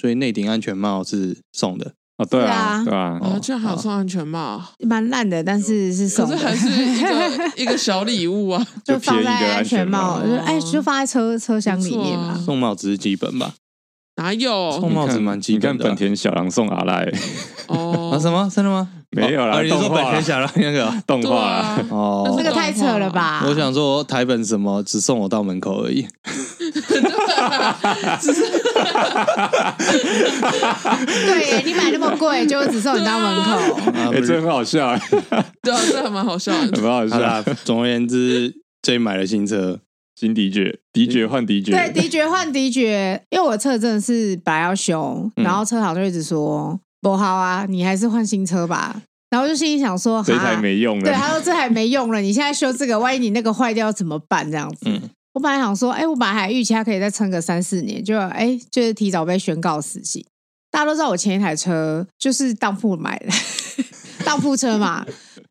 所以内顶安全帽是送的。哦，对啊，对啊，哦，居然还送安全帽，蛮烂的，但是是送，可是还是一个 一个小礼物啊，就放在安全帽，就哎，就放在车车厢里面嘛。送帽子是基本吧？哪有送帽子蛮基本的？你看本田小狼送阿赖，哦，啊什么？真的吗？没有啦，你说本田小狼那个 动画哦，这个太扯了吧？我想说台本什么只送我到门口而已。只是，对，你买那么贵，就只送你到门口，哎，这很好笑。哎，对啊，这还蛮好笑的，蛮好笑。总而言之，J 买了新车，新迪爵，迪爵换迪爵，对，迪爵换迪爵，因为我车真的是本来要修，然后车行就一直说不好啊，你还是换新车吧。然后就心里想说，这台没用了，对，他说这台没用了，你现在修这个，万一你那个坏掉怎么办？这样子。嗯我本来想说，哎，我本来还预期它可以再撑个三四年，就哎，就是提早被宣告死刑。大家都知道我前一台车就是当铺买的，当铺车嘛。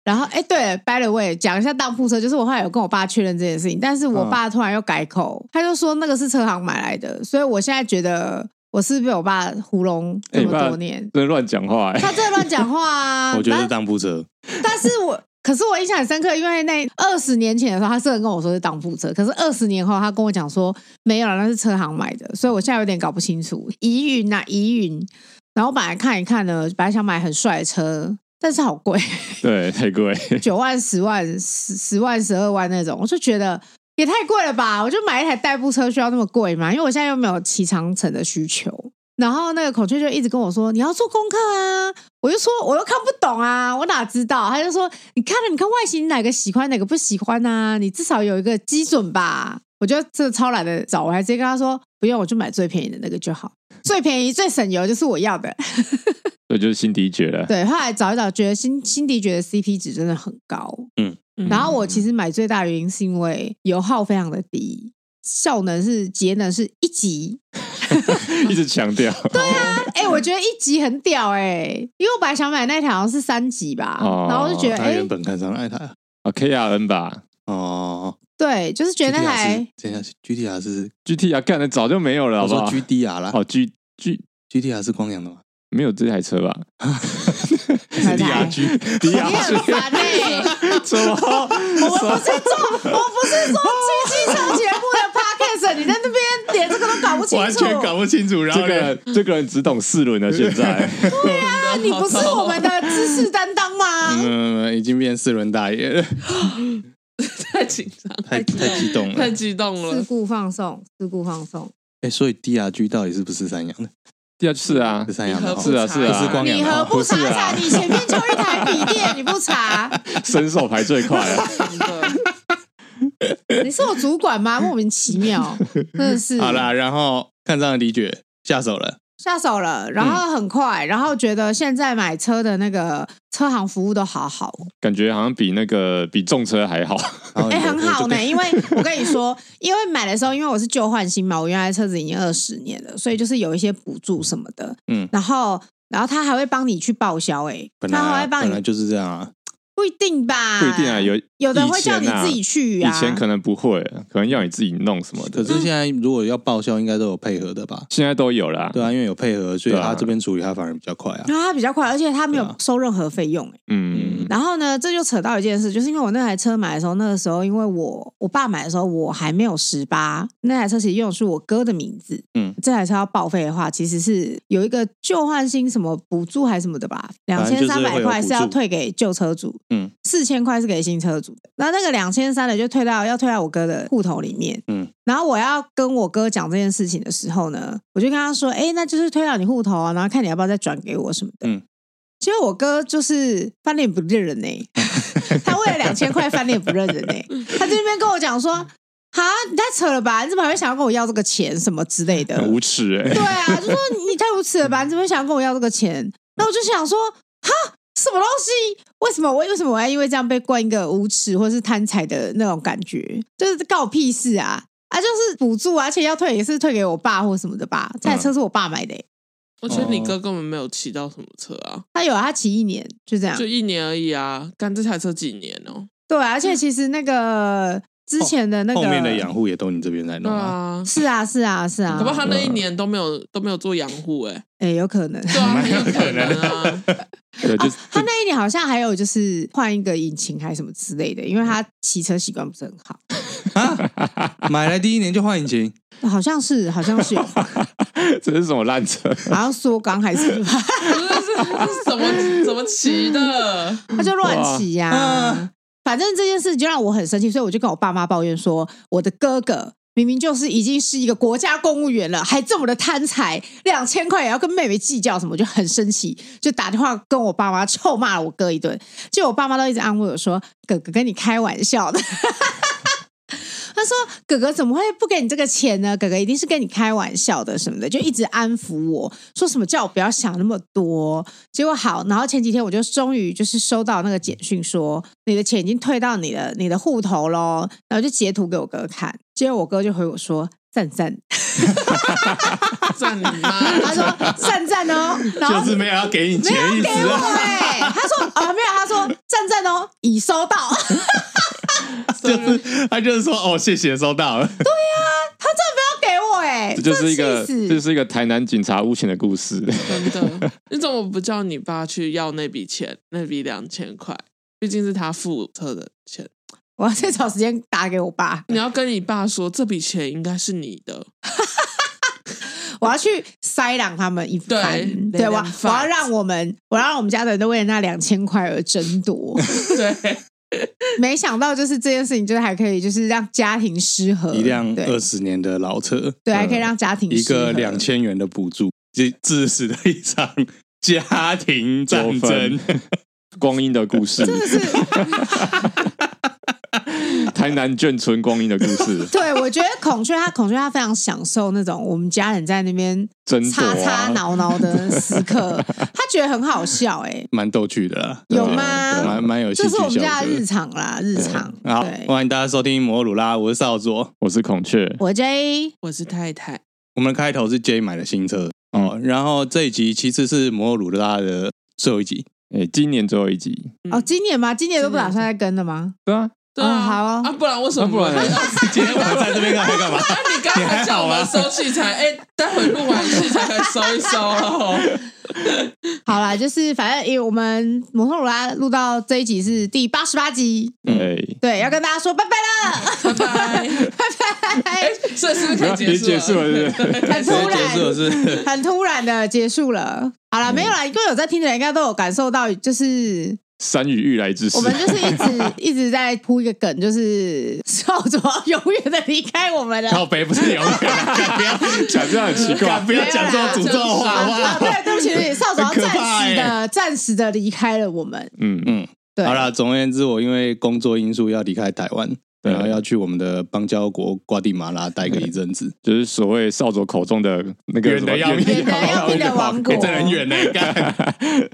然后，哎，对，by the way，讲一下当铺车，就是我后来有跟我爸确认这件事情，但是我爸突然又改口，他就说那个是车行买来的，所以我现在觉得我是被我爸糊弄这么多年，真乱讲话，他真的乱讲话啊！我觉得是当铺车，但是我。可是我印象很深刻，因为那二十年前的时候，他是跟我说是当铺车，可是二十年后他跟我讲说没有了，那是车行买的，所以我现在有点搞不清楚。疑云呐，疑云。然后我本来看一看呢，本来想买很帅的车，但是好贵，对，太贵，九万、十万、十十万、十二万那种，我就觉得也太贵了吧？我就买一台代步车需要那么贵吗？因为我现在又没有骑长城的需求。然后那个孔雀就一直跟我说：“你要做功课啊！”我就说：“我又看不懂啊，我哪知道？”他就说：“你看了，你看外形哪个喜欢，哪个不喜欢啊？你至少有一个基准吧。”我觉得这超懒得找，我还直接跟他说：“不用，我就买最便宜的那个就好，最便宜、最省油就是我要的。”这就是新迪爵了。对，后来找一找，觉得新新迪爵的 CP 值真的很高。嗯，然后我其实买最大原因是因为油耗非常的低。效能是节能是一级，一直强调。对啊，哎、欸，我觉得一级很屌哎、欸，因为我本来想买那台好像是三级吧，哦、然后我就觉得哎，原本看上那台啊，K R N 吧，哦，对，就是觉得那台，等一下，G T R 是 G T R 干的早就没有了，好不好？我说 G D R 啦，哦，G G G T R 是光阳的吗？没有这台车吧？是 D R G，D R G，怎么？我们不是做，我不是做汽汽车节目的 Podcast，你在那边连这个都搞不清楚，完全搞不清楚。然后这个人，这个人只懂四轮了，现在。对啊，你不是我们的知识担当吗？嗯，已经变四轮大爷了，太紧张，太太激动了，太激动了。事故放送，事故放送。哎，所以 D R G 到底是不是三阳的？第二次啊，是三阳的，是啊是啊，是光阳。你何不查查？你前面就一台笔电，你不查？伸手排最快啊！你是我主管吗？莫名其妙，真的是。好啦，然后看这样的李觉，下手了。下手了，然后很快，嗯、然后觉得现在买车的那个车行服务都好好，感觉好像比那个比重车还好。哎、欸，很好呢，因为 我跟你说，因为买的时候，因为我是旧换新嘛，我原来车子已经二十年了，所以就是有一些补助什么的，嗯，然后然后他还会帮你去报销，哎，他还会帮你，本来就是这样啊。不一定吧？不一定啊，有有的会叫你自己去啊。以前可能不会，可能要你自己弄什么的。可是现在如果要报销，应该都有配合的吧？现在都有啦。对啊，因为有配合，所以他这边处理他反而比较快啊。他比较快，而且他没有收任何费用。嗯。然后呢，这就扯到一件事，就是因为我那台车买的时候，那个时候因为我我爸买的时候我还没有十八，那台车其实用的是我哥的名字。嗯。这台车要报废的话，其实是有一个旧换新什么补助还是什么的吧？两千三百块是要退给旧车主。嗯。四千。块是给新车主的，那那个两千三的就退到要退到我哥的户头里面。嗯，然后我要跟我哥讲这件事情的时候呢，我就跟他说：“哎，那就是退到你户头啊，然后看你要不要再转给我什么的。”嗯，结果我哥就是翻脸不认人呢、欸，他为了两千块翻脸不认人呢、欸，他在那边跟我讲说：“哈，你太扯了吧？你怎么还会想要跟我要这个钱什么之类的？”很无耻哎、欸，对啊，就说你太无耻了吧？你怎么会想要跟我要这个钱？那我就想说：“哈。”什么东西？为什么我为什么我要因为这样被冠一个无耻或是贪财的那种感觉？就是告我屁事啊！啊，就是补助啊，而且要退也是退给我爸或什么的吧？这台车是我爸买的、欸。我觉得你哥根本没有骑到什么车啊！他有啊，他骑一年就这样，就一年而已啊！干这台车几年哦？对，而且其实那个之前的那个后面的养护也都你这边在弄啊？是啊，是啊，是啊。可不，他那一年都没有都没有做养护，哎，哎，有可能，对啊，有可能啊。对，就他那一年好像还有就是换一个引擎还是什么之类的，因为他骑车习惯不是很好。啊，买来第一年就换引擎，好像是，好像是有。这是什么烂车？好像缩缸还是？不是，是怎么怎么骑的？他就乱骑呀。反正这件事就让我很生气，所以我就跟我爸妈抱怨说，我的哥哥明明就是已经是一个国家公务员了，还这么的贪财，两千块也要跟妹妹计较什么，就很生气，就打电话跟我爸妈臭骂了我哥一顿。结果我爸妈都一直安慰我说：“哥哥跟你开玩笑的。” 他说：“哥哥怎么会不给你这个钱呢？哥哥一定是跟你开玩笑的什么的，就一直安抚我说什么叫我不要想那么多。结果好，然后前几天我就终于就是收到那个简讯说你的钱已经退到你的你的户头喽，然后就截图给我哥看，结果我哥就回我说赞赞 赞你妈！他说赞赞哦，然后就是没有要给你钱意思给我哎、欸，他说啊、哦、没有，他说赞赞哦，已收到。”就是他就是说哦，谢谢收到了。对呀、啊，他真的不要给我哎、欸，这就是一个这就是一个台南警察诬陷的故事。真的，你怎么不叫你爸去要那笔钱？那笔两千块，毕竟是他付车的钱。我要再找时间打给我爸。你要跟你爸说，这笔钱应该是你的。我要去塞两他们一番，对，对吧？我要让我们，我要让我们家的人都为了那两千块而争夺。对。没想到，就是这件事情，就是还可以，就是让家庭失和。一辆二十年的老车，对，还可以让家庭一个两千元的补助，就致死的一场家庭战争，光阴的故事，真的是。台南眷村光阴的故事。对，我觉得孔雀他孔雀他非常享受那种我们家人在那边吵吵闹闹的时刻，他觉得很好笑，哎，蛮逗趣的啦。有吗？蛮蛮有趣，这是我们家的日常啦，日常。好，欢迎大家收听摩鲁拉，我是少佐，我是孔雀，我 J，我是太太。我们的开头是 J 买的新车哦，然后这一集其实是摩鲁拉的最后一集，哎，今年最后一集哦，今年吗？今年都不打算再跟了吗？对啊。对啊，好啊，啊，不然为什么？不然今天我们在这边干干嘛？你刚才叫我们收器材，哎，待会录完器材来收一收哦。好啦，就是反正因为我们摩托罗拉录到这一集是第八十八集，对对，要跟大家说拜拜了，拜拜 拜拜。是不是可以结束了？很突然，结束是很突然的结束了。好了，没有啦，因为有在听的人应该都有感受到，就是。山雨欲来之时，我们就是一直 一直在铺一个梗，就是少佐永远的离开我们了。靠北不是永远，不要讲这样很奇怪，不要讲这种诅咒话，好不好？对，对不起，少佐要暂时的、暂时的离开了我们。嗯嗯，对。好了，总而言之，我因为工作因素要离开台湾。然后要去我们的邦交国瓜地马拉待个一阵子，就是所谓少佐口中的那个远的要命、远的要命的王国，真的很远呢。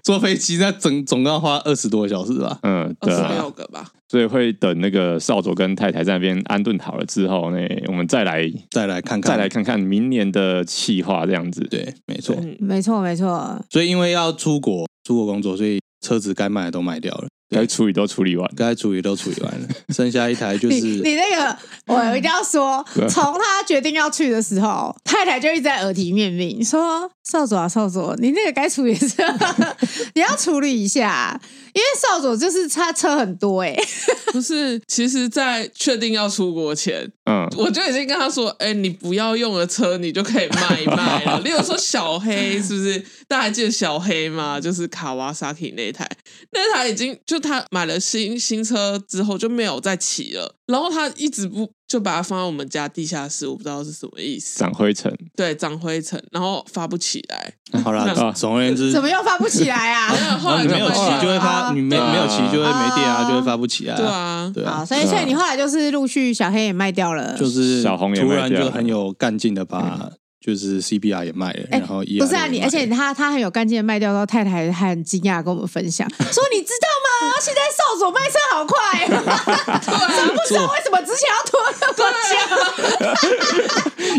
坐飞机那整总共要花二十多个小时吧？嗯，二十六个吧。所以会等那个少佐跟太太在那边安顿好了之后呢，我们再来再来看看，再来看看明年的计划这样子。对，没错，没错，没错。所以因为要出国出国工作，所以车子该卖的都卖掉了。该处理都处理完，该处理都处理完了，剩下一台就是你，你那个，我一定要说，从他决定要去的时候，太太就一直在耳提面命说：“少佐啊，少佐，你那个该处理的时候，你要处理一下，因为少佐就是他车很多哎、欸，不是，其实，在确定要出国前，嗯，我就已经跟他说，哎、欸，你不要用的车，你就可以卖一卖了。例如说小黑，是不是？大家还记得小黑吗？就是卡瓦萨基那台，那台已经就。他买了新新车之后就没有再骑了，然后他一直不就把它放在我们家地下室，我不知道是什么意思。长灰尘，对，长灰尘，然后发不起来。好了，总而言之，怎么又发不起来啊？后来你没有骑就会发，你没没有骑就会没电啊，就会发不起来。对啊，对啊。所以所以你后来就是陆续小黑也卖掉了，就是小红也突然就很有干劲的把。就是 CBR 也卖了，然后不是啊，你而且他他很有干劲的卖掉，然后太太还很惊讶跟我们分享 说：“你知道吗？现在少佐卖车好快，真不知道为什么之前要拖那么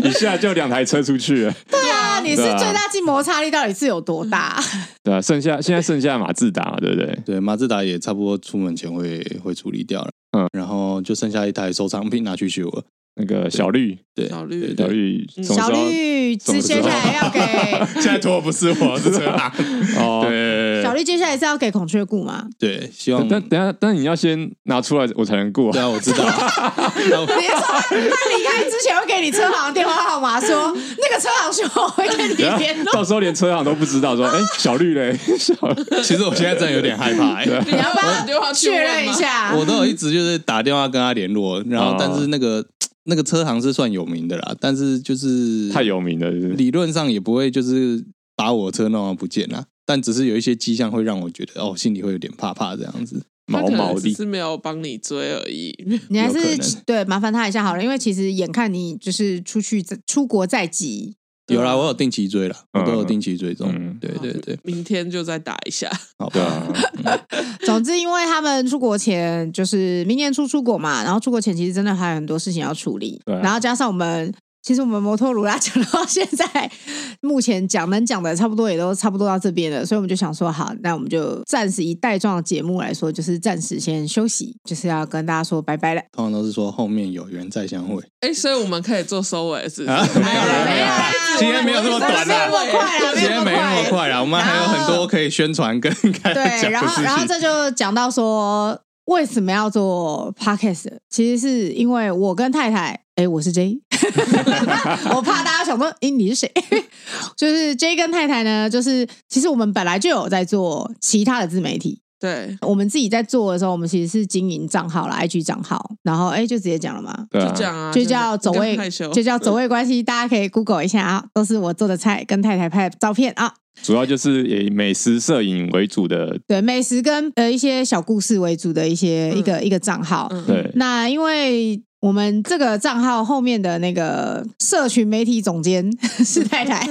久，一下就两台车出去了。对啊，你是最大静摩擦力到底是有多大？对啊，剩下现在剩下马自达，对不对？对，马自达也差不多出门前会会处理掉了。嗯，然后就剩下一台收藏品拿去修了。那个小绿，对小绿，小绿，小绿，接下来要给，现在拖不是我，是车啊。哦，对，小绿接下来是要给孔雀顾吗？对，希望。但等下，但你要先拿出来，我才能顾。对啊，我知道。你说他离开之前会给你车行电话号码，说那个车行说我会跟你联络。到时候连车行都不知道，说哎，小绿嘞，小绿。其实我现在真的有点害怕，哎，你要把电话确认一下。我都有一直就是打电话跟他联络，然后但是那个。那个车行是算有名的啦，但是就是太有名了，理论上也不会就是把我车弄到不见啦，但只是有一些迹象会让我觉得哦，心里会有点怕怕这样子，毛毛的，是没有帮你追而已。你还是对麻烦他一下好了，因为其实眼看你就是出去出国在即。有啦，我有定期追了，我都有定期追踪。对对对，明天就再打一下。好吧。总之，因为他们出国前就是明年初出国嘛，然后出国前其实真的还有很多事情要处理，然后加上我们。其实我们摩托鲁拉讲到 现在，目前讲能讲的差不多也都差不多到这边了，所以我们就想说，好，那我们就暂时以带状的节目来说，就是暂时先休息，就是要跟大家说拜拜了。通常都是说后面有缘再相会，哎，所以我们可以做收尾是？啊，没有了，没有了，今天没有这么短了，今天没那么快。了，我们还有很多可以宣传跟 开对，然后然后这就讲到说为什么要做 podcast，其实是因为我跟太太，哎，我是 J。我怕大家想说，哎，你是谁？就是 J 跟太太呢，就是其实我们本来就有在做其他的自媒体。对，我们自己在做的时候，我们其实是经营账号啦，IG 账号，然后哎，就直接讲了嘛，就这样啊，就叫走位，就叫走位关系，大家可以 Google 一下啊，都是我做的菜，跟太太拍的照片啊。主要就是以美食摄影为主的，对，美食跟呃一些小故事为主的一些、嗯、一个一个账号。对，那因为。我们这个账号后面的那个社群媒体总监 是太太，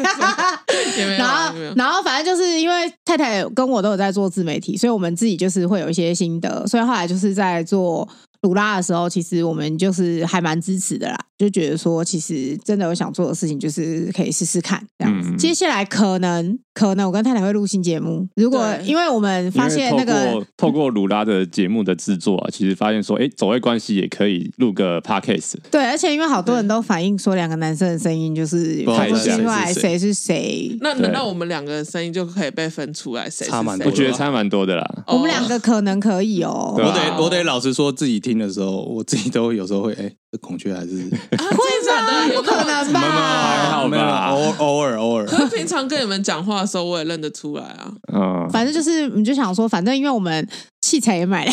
然后然后反正就是因为太太跟我都有在做自媒体，所以我们自己就是会有一些心得，所以后来就是在做。鲁拉的时候，其实我们就是还蛮支持的啦，就觉得说，其实真的有想做的事情，就是可以试试看这样子。嗯、接下来可能可能我跟太太会录新节目，如果因为我们发现那个 透过鲁拉的节目的制作啊，其实发现说，哎，走位关系也可以录个 podcast。对，而且因为好多人都反映说，两个男生的声音就是分不出来谁是谁。那难道我们两个的声音就可以被分出来谁？差蛮多，我觉得差蛮多的啦。我们两个可能可以哦。我得我得老实说自己听。的时候，我自己都有时候会哎，这孔雀还是 会吗？有可能吧？还好吧，偶偶尔偶尔。可是平常跟你们讲话的时候，我也认得出来啊。嗯，反正就是你就想说，反正因为我们器材也买了，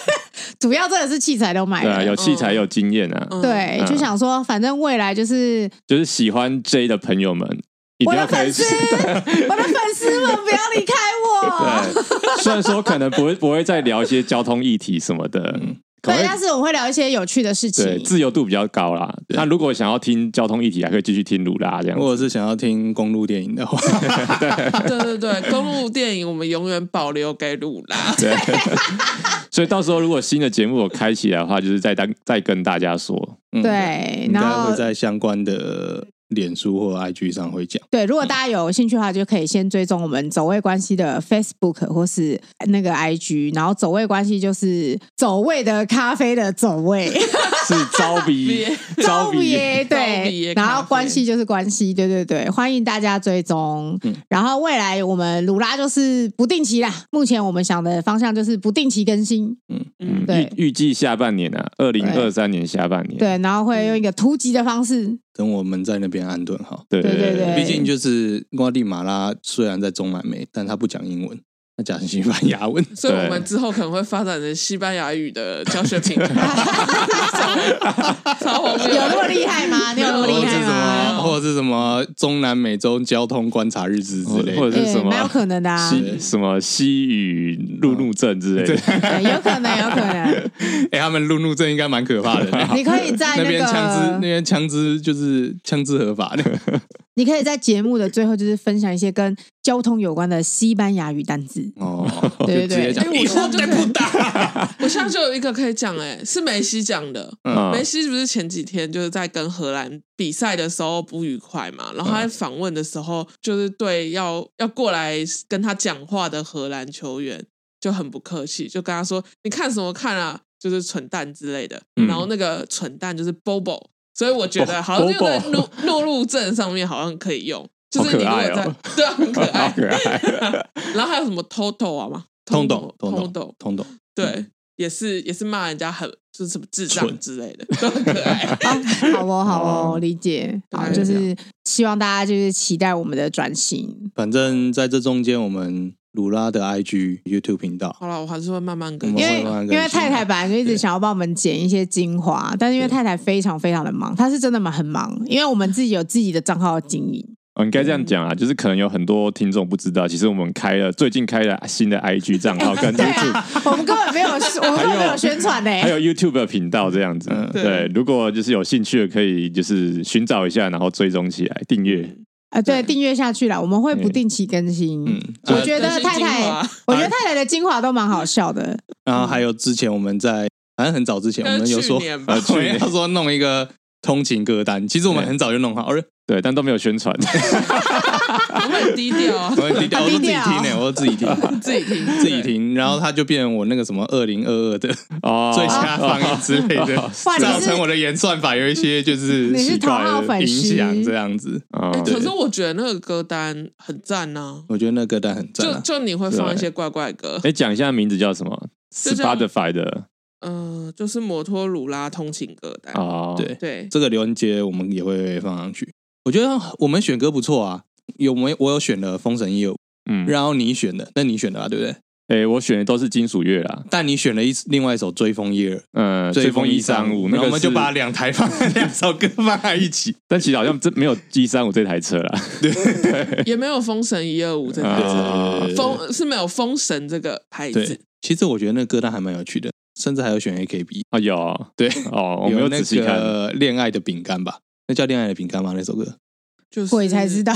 主要真的是器材都买了，对，有器材有经验啊。对，就想说，反正未来就是就是喜欢 J 的朋友们，我的粉丝，我的粉丝们不要离开我。对，虽然说可能不会不会再聊一些交通议题什么的。对，但是我们会聊一些有趣的事情。对，自由度比较高啦。那如果想要听交通议题，还可以继续听鲁拉这样。或者是想要听公路电影的话，对对对，公路电影我们永远保留给鲁拉。对，所以到时候如果新的节目我开起来的话，就是再当再跟大家说。嗯、对，然后会在相关的。脸书或 IG 上会讲。对，如果大家有兴趣的话，就可以先追踪我们走位关系的 Facebook 或是那个 IG，然后走位关系就是走位的咖啡的走位，是招 比招比 对，然后关系就是关系，对对对，欢迎大家追踪。嗯，然后未来我们鲁拉就是不定期啦，目前我们想的方向就是不定期更新。嗯嗯，对，预计下半年啊，二零二三年下半年，对，然后会用一个突击的方式。等我们在那边安顿好。对对对，毕竟就是瓜地马拉虽然在中南美，但他不讲英文。那讲西班牙文，所以我们之后可能会发展成西班牙语的教学平台。超有那么厉害吗？你有那么厉害吗？或者是什么中南美洲交通观察日志之类，或者是什么？蛮有可能的啊。什么西语路怒症之类的，有可能，有可能。哎，他们路怒症应该蛮可怕的。你可以在那边枪支，那边枪支就是枪支合法的。你可以在节目的最后，就是分享一些跟交通有关的西班牙语单字哦。对对对，我现在就不打，我现在就有一个可以讲，哎，是梅西讲的。嗯、梅西不是前几天就是在跟荷兰比赛的时候不愉快嘛？然后他在访问的时候，就是对要要过来跟他讲话的荷兰球员就很不客气，就跟他说：“你看什么看啊？”就是蠢蛋之类的，嗯、然后那个蠢蛋就是 Bobo，所以我觉得好像就在怒怒路症上面好像可以用，就是你如果在、哦、对、啊、很可爱，可爱。然后还有什么 Toto 啊吗？通懂通懂通懂，对，也是也是骂人家很就是什么智障之类的，都很可爱。好哦好哦，理解。好，就是希望大家就是期待我们的转型。反正在这中间，我们鲁拉的 IG、YouTube 频道，好了，我还是会慢慢更新。因为因为太太本来就一直想要帮我们剪一些精华，但是因为太太非常非常的忙，她是真的蛮很忙，因为我们自己有自己的账号经营。哦，应该这样讲啊，就是可能有很多听众不知道，其实我们开了最近开了新的 IG 账号跟 YouTube，、啊、我们根本没有，我们根本没有宣传呢，还有 YouTube 的频道这样子。对，如果就是有兴趣的，可以就是寻找一下，然后追踪起来，订阅。啊，对，订阅下去了，我们会不定期更新。嗯，我觉得太太，我觉得太太的精华都蛮好笑的。然后还有之前我们在，反正很早之前，我们有说，呃，去年他说弄一个。通勤歌单，其实我们很早就弄好而，对，但都没有宣传。我很低调。啊，我很低调，我都自己听呢，我都自己听，自己听，自己听，然后他就变成我那个什么二零二二的 最佳放映之类的，造成我的演算法有一些就是奇怪的影响，这样子。可是我觉得那个歌单很赞呐，我觉得那个歌单很赞，就就你会放一些怪怪歌。哎，讲一下名字叫什么？Spotify 的。嗯、呃，就是摩托鲁拉通勤歌单。哦，对。对，这个连结我们也会放上去。我觉得我们选歌不错啊，有没我有选了《封神一二五》，嗯，然后你选的，那你选的啊，对不对？哎，我选的都是金属乐啦，但你选了一另外一首《追风一二》，嗯，《追风一三五》，那我们就把两台放两首歌放在一起。但其实好像真没有一三五这台车啦，对，也没有《封神一二五》这台车，封是没有《封神》这个牌子。其实我觉得那个歌单还蛮有趣的。甚至还有选 AKB 啊，有对哦，我没有仔细看恋爱的饼干吧？那叫恋爱的饼干吗？那首歌就是我才知道。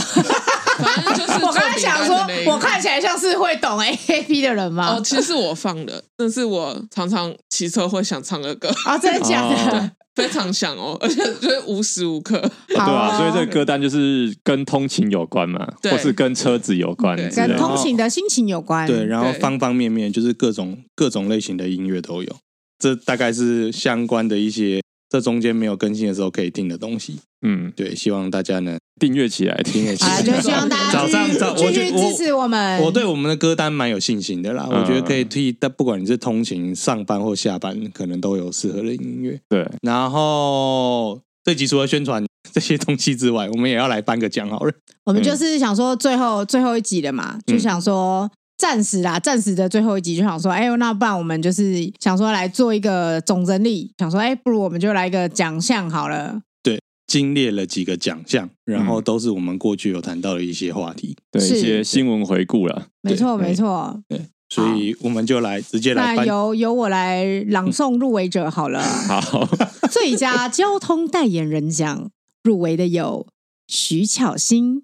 反正就是我刚才想说，我看起来像是会懂 AKB 的人吗？哦，其实我放的，但是我常常骑车会想唱的歌啊，真的假的？非常想哦，而且就是无时无刻。对啊，所以这个歌单就是跟通勤有关嘛，或是跟车子有关，跟通勤的心情有关。对，然后方方面面就是各种各种类型的音乐都有。这大概是相关的一些，这中间没有更新的时候可以听的东西。嗯，对，希望大家呢订阅起来，订阅起来。就希望大家早上早，我觉得支持我们。我对我们的歌单蛮有信心的啦，我觉得可以替，但不管你是通勤、上班或下班，可能都有适合的音乐。对，然后这集除了宣传这些东西之外，我们也要来颁个奖好了。我们就是想说，最后最后一集了嘛，就想说。暂时啦，暂时的最后一集就想说，哎呦，那不然我们就是想说来做一个总整理，想说，哎，不如我们就来一个奖项好了。对，精列了几个奖项，然后都是我们过去有谈到的一些话题，对一些新闻回顾了。没错，没错。对，所以我们就来直接来，那由由我来朗诵入围者好了。好，最佳交通代言人奖入围的有徐巧芯、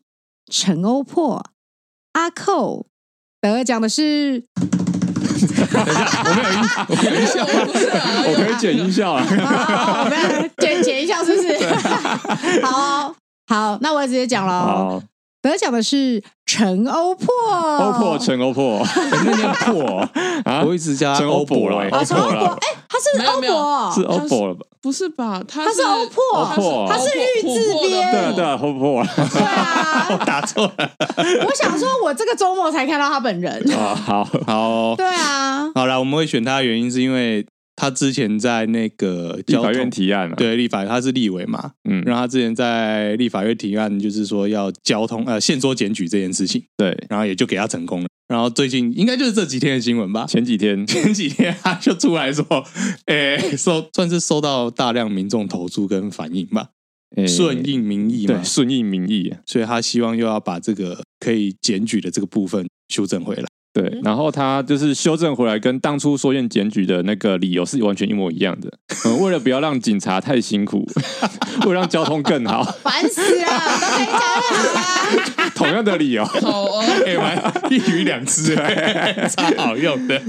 陈欧珀、阿扣。得奖的是，等一下，我没有音，我没有音效，我可以剪音效啊，我们剪剪音效是不是？好好，那我直接讲了。得奖的是陈欧珀，欧珀陈欧珀，那念珀 啊？我一直叫陈欧珀了，陈欧珀，哎，他是欧珀，是欧珀。了吧？不是吧？他是欧珀，他是玉字边，对啊对啊，欧珀，对啊，我 打错了。我想说，我这个周末才看到他本人。啊，好好，对啊，好了，我们会选他的原因是因为。他之前在那个立法院提案，对立法院，他是立委嘛，嗯，然后他之前在立法院提案，就是说要交通呃限缩检举这件事情，对，然后也就给他成功了。然后最近应该就是这几天的新闻吧，前几天。前几天他就出来说，诶，收算是收到大量民众投诉跟反应吧，顺应民意嘛，顺应民意，所以他希望又要把这个可以检举的这个部分修正回来。对，然后他就是修正回来，跟当初说验检举的那个理由是完全一模一样的。嗯，为了不要让警察太辛苦，为了让交通更好，烦死了，都可以讲啊。同样的理由，好啊，一鱼两吃，超好用的。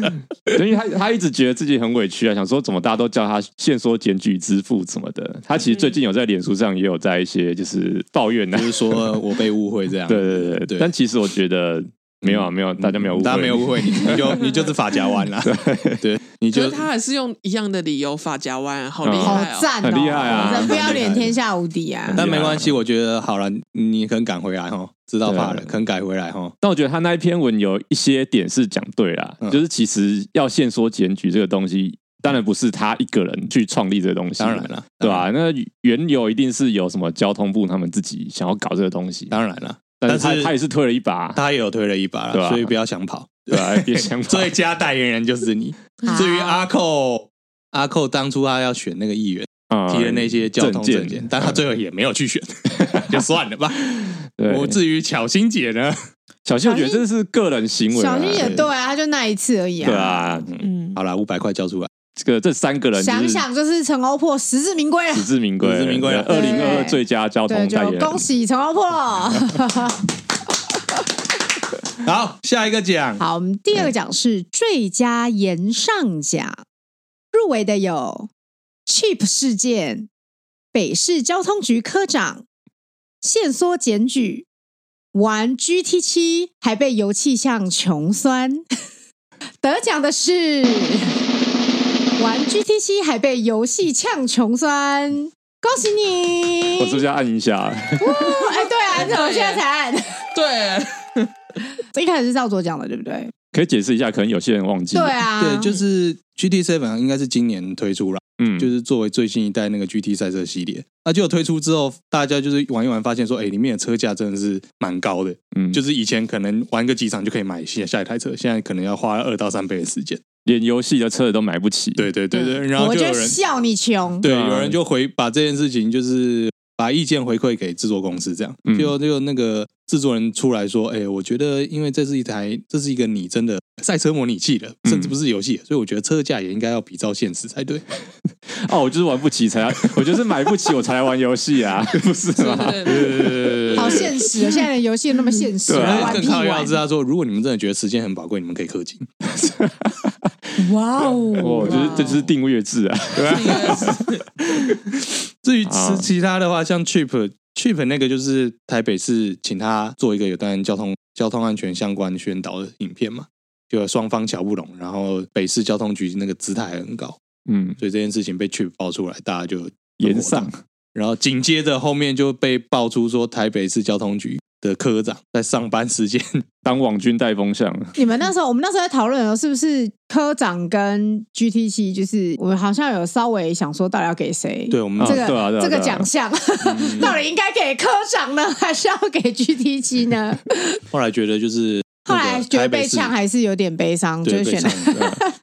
因为他他一直觉得自己很委屈啊，想说怎么大家都叫他限缩检举支付什么的。他其实最近有在脸书上也有在一些就是抱怨，就是说我被误会这样。对对对对，但其实我觉得。没有啊，没有，大家没有误会，大家没有误会你，你就 你就是发夹弯了，对对，你就他还是用一样的理由发夹弯，好厉害，好赞，很厉害啊，人不要脸，天下无敌啊！但没关系，我觉得好了，你可能赶回来哈，知道怕了，可能改回来哈。但我觉得他那一篇文有一些点是讲对了，就是其实要限缩检举这个东西。当然不是他一个人去创立这个东西，当然了，对吧？那缘由一定是有什么交通部他们自己想要搞这个东西，当然了。但是他他也是推了一把，他也有推了一把？所以不要想跑，对吧？别想跑。最佳代言人就是你。至于阿扣，阿扣当初他要选那个议员，提的那些交通证件，但他最后也没有去选，就算了吧。我至于巧心姐呢？巧心我觉得这是个人行为，巧心也对啊，他就那一次而已啊。对啊，嗯，好了，五百块交出来。这个这三个人想想就是陈欧珀实至名归了，实至名归，实至名归了。二零二二最佳交通代言人，恭喜陈欧珀。好，下一个奖。好，我们第二个奖是最佳言上奖，入围的有 Cheap 事件、北市交通局科长限缩检举、玩 GT 七还被油气像穷酸，得奖的是。玩 GTC 还被游戏呛穷酸，恭喜你！我是不是要按一下？哎、欸，对啊，你怎么现在才按？对，这 一开始是照左讲的，对不对？可以解释一下，可能有些人忘记。对啊，对，就是 GT7 应该是今年推出了，嗯，就是作为最新一代那个 GT 赛车系列。那结果推出之后，大家就是玩一玩，发现说，哎、欸，里面的车价真的是蛮高的，嗯，就是以前可能玩个几场就可以买下下一台车，现在可能要花二到三倍的时间。连游戏的车都买不起，对对对对，然后就有人笑你穷，对，有人就回把这件事情就是把意见回馈给制作公司，这样。就就那个制作人出来说，哎，我觉得因为这是一台这是一个你真的赛车模拟器的，甚至不是游戏，所以我觉得车价也应该要比照现实才对。哦，我就是玩不起才要，我就是买不起我才来玩游戏啊，不是吗？好现实，现在的游戏那么现实，更靠要知道说，如果你们真的觉得时间很宝贵，你们可以氪金。哇哦！我觉得这就是订阅制啊。至于其其他的话，像 Chip Chip 那个，就是台北市请他做一个有关交通交通安全相关宣导的影片嘛，就双方瞧不拢，然后北市交通局那个姿态很高，嗯，所以这件事情被 Chip 爆出来，大家就炎上，然后紧接着后面就被爆出说台北市交通局。的科长在上班时间 当网军带风向。你们那时候，我们那时候在讨论的时候，是不是科长跟 GT7？就是我们好像有稍微想说，到底要给谁？对我们这个这个奖项，到底应该给科长呢，还是要给 GT7 呢？后来觉得就是，后来觉得被呛还是有点悲伤，就选了。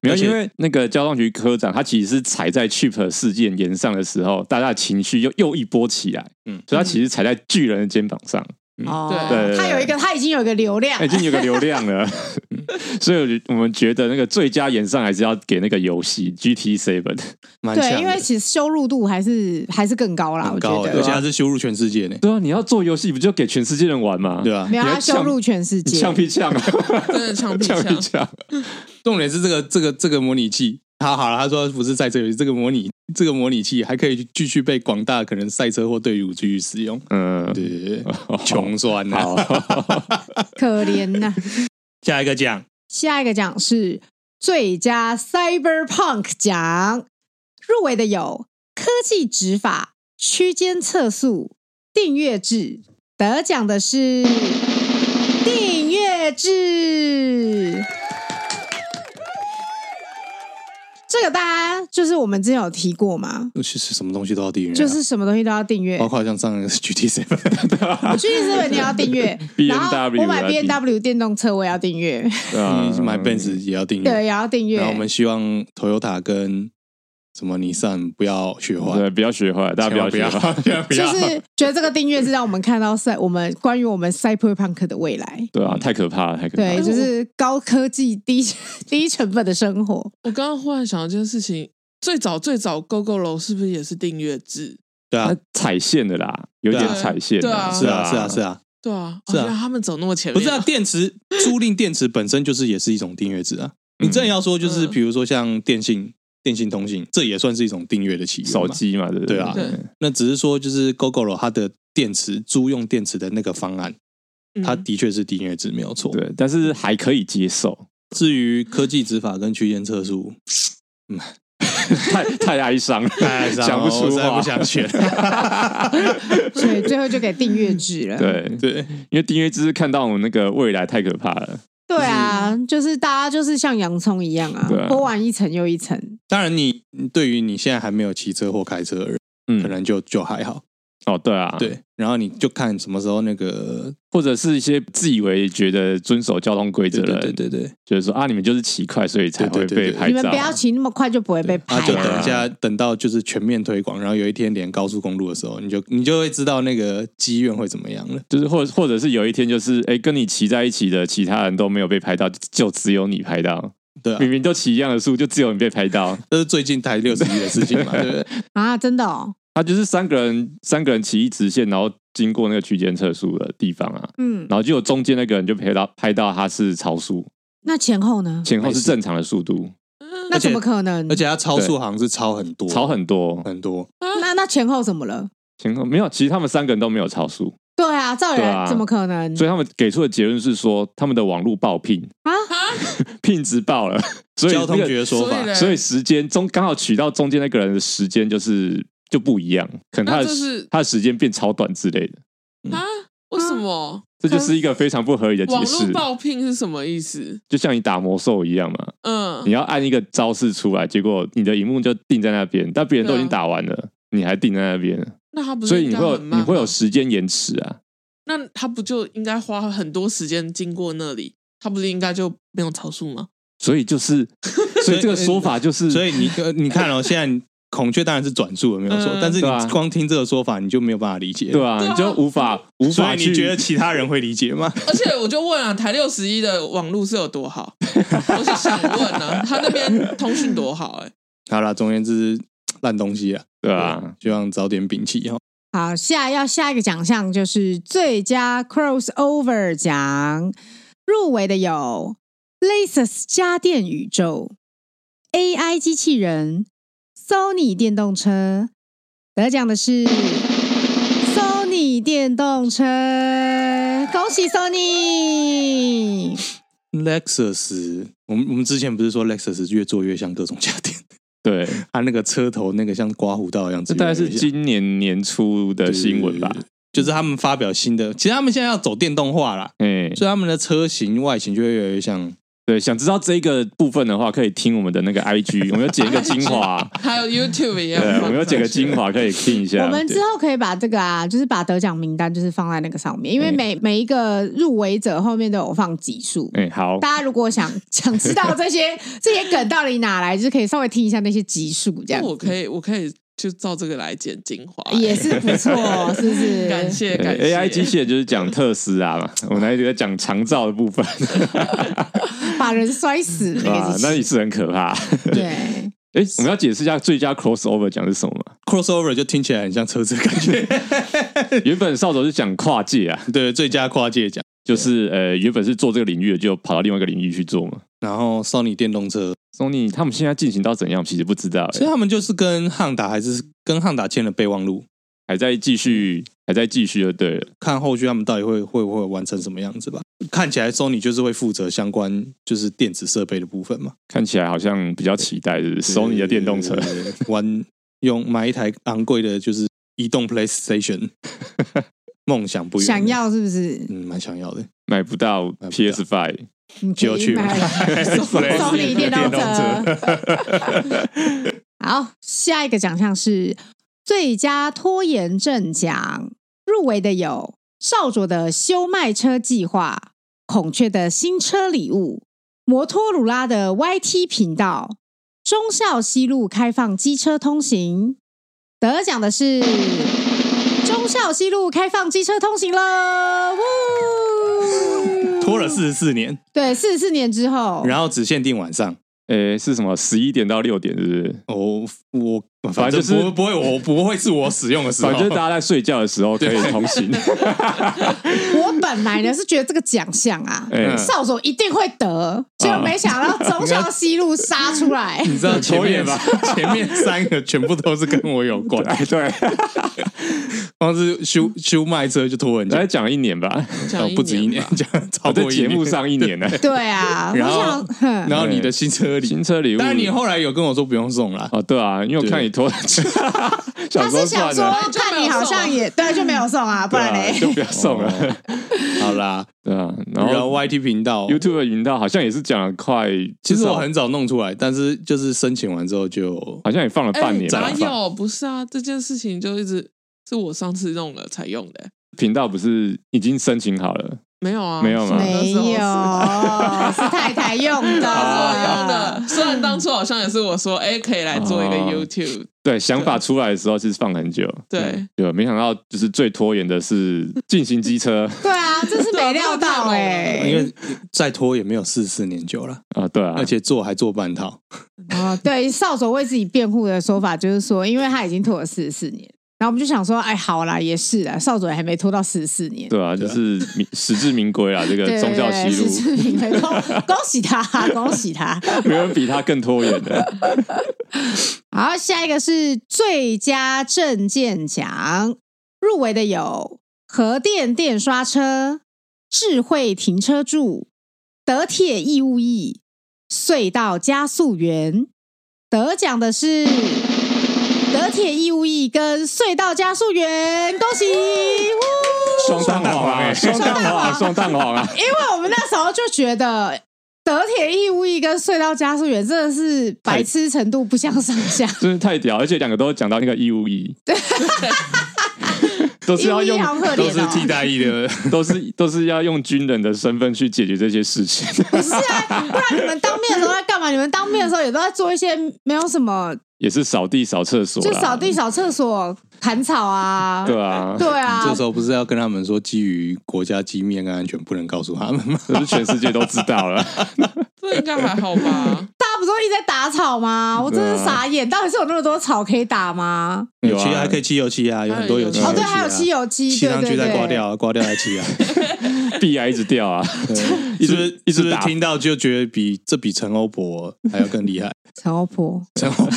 没有，因为那个交通局科长他其实是踩在 Chip 事件沿上的时候，大家的情绪又又一波起来，嗯，所以他其实踩在巨人的肩膀上。哦，对，他有一个，他已经有一个流量，已经有个流量了，所以我们觉得那个最佳演上还是要给那个游戏 GT Seven，对，因为其实羞辱度还是还是更高啦，我觉得，而且还是羞辱全世界呢。对啊，你要做游戏不就给全世界人玩吗？对啊，没有，他羞辱全世界，呛屁呛。啊，真的呛屁呛。重点是这个这个这个模拟器。好好了，他说不是赛车游戏，这个模拟这个模拟器还可以继续被广大可能赛车或队伍继续使用。嗯，对对对，穷酸呐，可怜呐、啊。下一个奖，下一个奖是最佳 Cyberpunk 奖，入围的有科技执法、区间测速、订阅制，得奖的是订阅制。这个大家就是我们之前有提过嘛，其实什么东西都要订阅，就是什么东西都要订阅，包括像上个 GT7，我 GT7 你要订阅，然后我买 B N W 电动车我也要订阅，对啊买 Benz 也要订阅，对，也要订阅。然后我们希望 Toyota 跟什么尼散不要学坏，对，不要学坏，大家不要不要，就是觉得这个订阅是让我们看到赛我们关于我们 Cyberpunk 的未来。对啊，太可怕了，太可怕了。对，就是高科技低 低成本的生活。我刚刚忽然想到一件事情，最早最早 Gogoro 是不是也是订阅制？对啊，踩线的啦，有点踩线。对啊，是啊，是啊，是啊，对啊，是啊，他们走那么前面。不是啊，电池 租赁电池本身就是也是一种订阅制啊。你真的要说，就是比如说像电信。电信通信，这也算是一种订阅的企业，手机嘛，对不对？对啊，对。那只是说，就是 Google 它的电池租用电池的那个方案，它的确是订阅制没有错，对，但是还可以接受。至于科技执法跟区间测速，嗯，太太哀伤，太哀伤，讲不出话，不想选，所以最后就给订阅制了。对。对，因为订阅制是看到我们那个未来太可怕了。对啊，就是大家就是像洋葱一样啊，剥完一层又一层。当然，你对于你现在还没有骑车或开车的人，嗯，可能就就还好。哦，对啊，对，然后你就看什么时候那个，或者是一些自以为觉得遵守交通规则的人，对对对，就是说啊，你们就是骑快，所以才会被拍照。你们不要骑那么快，就不会被拍。就等一下，等到就是全面推广，然后有一天连高速公路的时候，你就你就会知道那个积怨会怎么样了。就是或或者是有一天，就是哎，跟你骑在一起的其他人都没有被拍到，就只有你拍到。对，明明都骑一样的速，就只有你被拍到。这是最近台六十一的事情嘛？对不对？啊，真的哦。他就是三个人，三个人骑一直线，然后经过那个区间测速的地方啊，嗯，然后就有中间那个人就拍到拍到他是超速，那前后呢？前后是正常的速度，那怎么可能？而且他超速好像是超很多，超很多很多。那那前后怎么了？前后没有，其实他们三个人都没有超速。对啊，照理怎么可能？所以他们给出的结论是说，他们的网络爆聘啊，聘值爆了，所以交通局的说法，所以时间中刚好取到中间那个人的时间就是。就不一样，可能他的他的时间变超短之类的啊？为什么？这就是一个非常不合理的解释。网络爆聘是什么意思？就像你打魔兽一样嘛，嗯，你要按一个招式出来，结果你的荧幕就定在那边，但别人都已经打完了，你还定在那边，那他不是所以你会有你会有时间延迟啊？那他不就应该花很多时间经过那里？他不是应该就没有超速吗？所以就是，所以这个说法就是，所以你你看哦，现在。孔雀当然是转速了，没有错。但是你光听这个说法，你就没有办法理解，对啊，你就无法无法。所以你觉得其他人会理解吗？而且我就问啊，台六十一的网路是有多好？我是想问啊，他那边通讯多好？哎，好了，总而言之，烂东西啊，对啊，希望早点摒弃哈。好，下要下一个奖项就是最佳 crossover 奖，入围的有 Lexus 家电宇宙、AI 机器人。Sony 电动车得奖的是 Sony 电动车，恭喜 Sony。Lexus，我们我们之前不是说 Lexus 越做越像各种家电？对，它那个车头那个像刮胡刀的样子，大概是今年年初的新闻吧。就是他们发表新的，其实他们现在要走电动化啦，嗯，所以他们的车型外形就会越来越像。对，想知道这个部分的话，可以听我们的那个 IG，我们要剪一个精华，还有 YouTube 也有，对，我们要剪个精华，可以听一下。我们之后可以把这个啊，就是把得奖名单就是放在那个上面，因为每每一个入围者后面都有放集数。哎，好，大家如果想 想知道这些这些梗到底哪来，就是可以稍微听一下那些集数，这样。我可以，我可以。就照这个来剪精华，也是不错，是不是？感谢感谢。AI 机器人就是讲特斯拉嘛，我们还在讲长照的部分，把人摔死啊，那也是很可怕。对，哎，我们要解释一下最佳 crossover 讲是什么吗？crossover 就听起来很像车子的感觉。原本少佐是讲跨界啊，对，最佳跨界奖就是呃，原本是做这个领域的，就跑到另外一个领域去做嘛。然后 Sony 电动车。Sony 他们现在进行到怎样？其实不知道。所以他们就是跟汉达还是跟汉达签了备忘录，还在继续，还在继续的。对，看后续他们到底会会不会完成什么样子吧。看起来 Sony 就是会负责相关就是电子设备的部分嘛。看起来好像比较期待是？Sony 的电动车，玩用买一台昂贵的就是移动 PlayStation，梦想不远。想要是不是？嗯，蛮想要的，买不到 PS Five。就去买，Sony 电动车。好，下一个奖项是最佳拖延症奖，入围的有少佐的修卖车计划、孔雀的新车礼物、摩托鲁拉的 YT 频道、忠孝西路开放机车通行。得奖的是忠孝西路开放机车通行了。拖了四十四年，对，四十四年之后，然后只限定晚上，诶，是什么？十一点到六点，是不是？哦，我反正就是不会，我不会是我使用的时候，反正大家在睡觉的时候可以通行。我本来呢是觉得这个奖项啊，少佐一定会得，结果没想到中校西路杀出来。你知道前面吧？前面三个全部都是跟我有关。对，光是修修卖车就拖很久，大概讲一年吧，不止一年，讲超过节目上一年呢。对啊，然后然后你的新车礼新车礼物，但是你后来有跟我说不用送了。哦，对啊，因为我看你。拖 他是想说，看你好像也对，就没有送啊，不然嘞就不要送了。好啦，对啊，然后 YT 频道、YouTube 的频道好像也是讲了快，其实我很早弄出来，但是就是申请完之后就好像也放了半年。哪有？不是啊，这件事情就一直是我上次弄了才用的。频道不是已经申请好了？没有啊，没有吗？没有，是太太用的，是我用的。虽然当初好像也是我说，哎，可以来做一个 YouTube。对，想法出来的时候其实放很久。对，对，没想到就是最拖延的是进行机车。对啊，这是没料到哎，因为再拖也没有四四年久了啊。对啊，而且做还做半套。啊，对，少佐为自己辩护的说法就是说，因为他已经拖了四十四年。然后我们就想说，哎，好啦，也是啦，少佐还没拖到十四年，对啊，就是实至名归啊，这个宗教西路，实至名归，恭喜他，恭喜他，没有人比他更拖延的。好，下一个是最佳证件奖，入围的有核电电刷车、智慧停车柱、德铁义务役、隧道加速员，得奖的是。德铁义务役跟隧道加速员，恭喜！双蛋黄哎，双蛋黄，双蛋黄啊！因为我们那时候就觉得德铁义务役跟隧道加速员真的是白痴程度不相上下，真是太屌，而且两个都讲到那个义务役。对。都是要用，都是替代役的，都是都是要用军人的身份去解决这些事情。不是啊，不然你们当面的时候在干嘛？你们当面的时候也都在做一些没有什么，也是扫地、扫厕所，就扫地、扫厕所、砍草啊。对啊，对啊。这时候不是要跟他们说，基于国家机密跟安全，不能告诉他们吗？可是全世界都知道了。这应该还好吧？大家不是一直在打草吗？我真是傻眼，到底是有那么多草可以打吗？有啊，还可以漆油漆啊，有很多油漆。哦，对，还有漆油漆，漆上去再刮掉，刮掉再漆啊，壁啊一直掉啊，一直一直听到就觉得比这比陈欧博还要更厉害。陈欧博，陈欧博，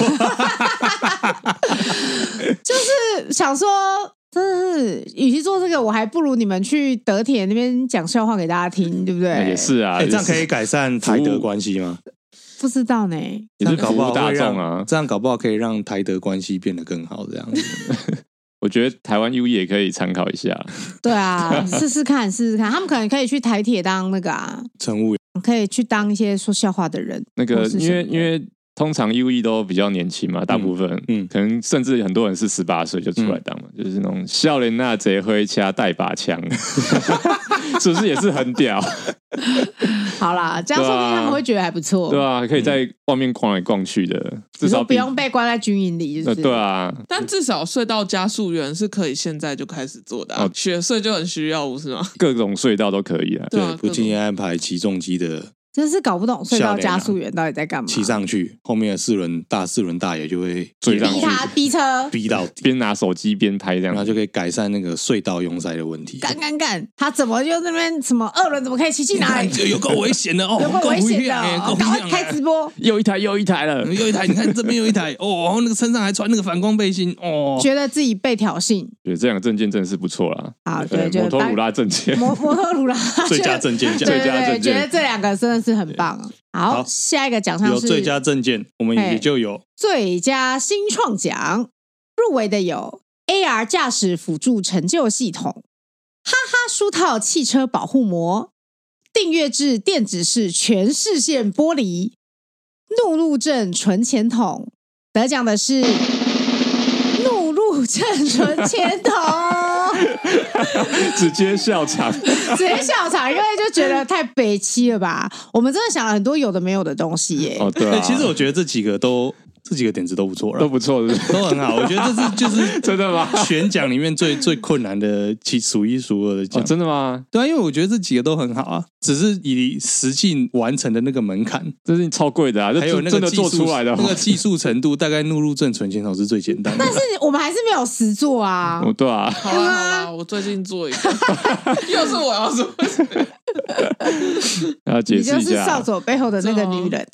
就是想说，真的是，与其做这个，我还不如你们去德铁那边讲笑话给大家听，对不对？也是啊，这样可以改善台德关系吗？不知道呢，也是搞不好大众啊，这样搞不好可以让台德关系变得更好。这样子，我觉得台湾 U 也可以参考一下。对啊，试试看，试试看，他们可能可以去台铁当那个啊，乘务员，可以去当一些说笑话的人。那个，因为因为。通常 U E 都比较年轻嘛，大部分，嗯，嗯可能甚至很多人是十八岁就出来当了，嗯、就是那种笑脸那贼挥掐带把枪，是不是也是很屌？好啦，这样说不定他们会觉得还不错，对啊，可以在外面逛来逛去的，嗯、至少不用被关在军营里，就是对啊。但至少隧道加速员是可以现在就开始做的，啊，雪隧就很需要，不是吗？各种隧道都可以啊，对，不建议安排起重机的。真是搞不懂隧道加速员到底在干嘛？骑上去，后面的四轮大四轮大爷就会追上去，逼他逼车，逼到边拿手机边拍，这样，然后就可以改善那个隧道拥塞的问题。干干干，他怎么就那边什么二轮怎么可以骑进来？有够危险的哦，有够危险的，赶快开直播，又一台又一台了，又一台，你看这边又一台哦，然后那个身上还穿那个反光背心哦，觉得自己被挑衅。对，这两个证件真的是不错啦。好，对，摩托鲁拉证件，摩摩托鲁拉最佳证件，最佳证件，觉得这两个真的是很棒。好，好，下一个奖项是有最佳证件，我们也就有最佳新创奖，入围的有 AR 驾驶辅助成就系统、哈哈书套汽车保护膜、订阅制电子式全视线玻璃、怒路症存钱筒。得奖的是怒路症存钱筒。直接笑场，直接笑场，因为就觉得太北七了吧？我们真的想了很多有的没有的东西耶。哦，对、啊，其实我觉得这几个都这几个点子都不错了，都不错，都很好。我觉得这是就是 真的吗？选奖里面最 最困难的，其数一数二的奖，真的吗？对啊，因为我觉得这几个都很好啊，只是以实际完成的那个门槛，这是超贵的啊，还有那个做出来的那个技术程度，大概怒入正存钱头是最简单的。但是我们还是没有实做啊。哦，对啊，好啦好啦，我最近做一个，又是我要做。要解释一下，你就是扫帚背后的那个女人。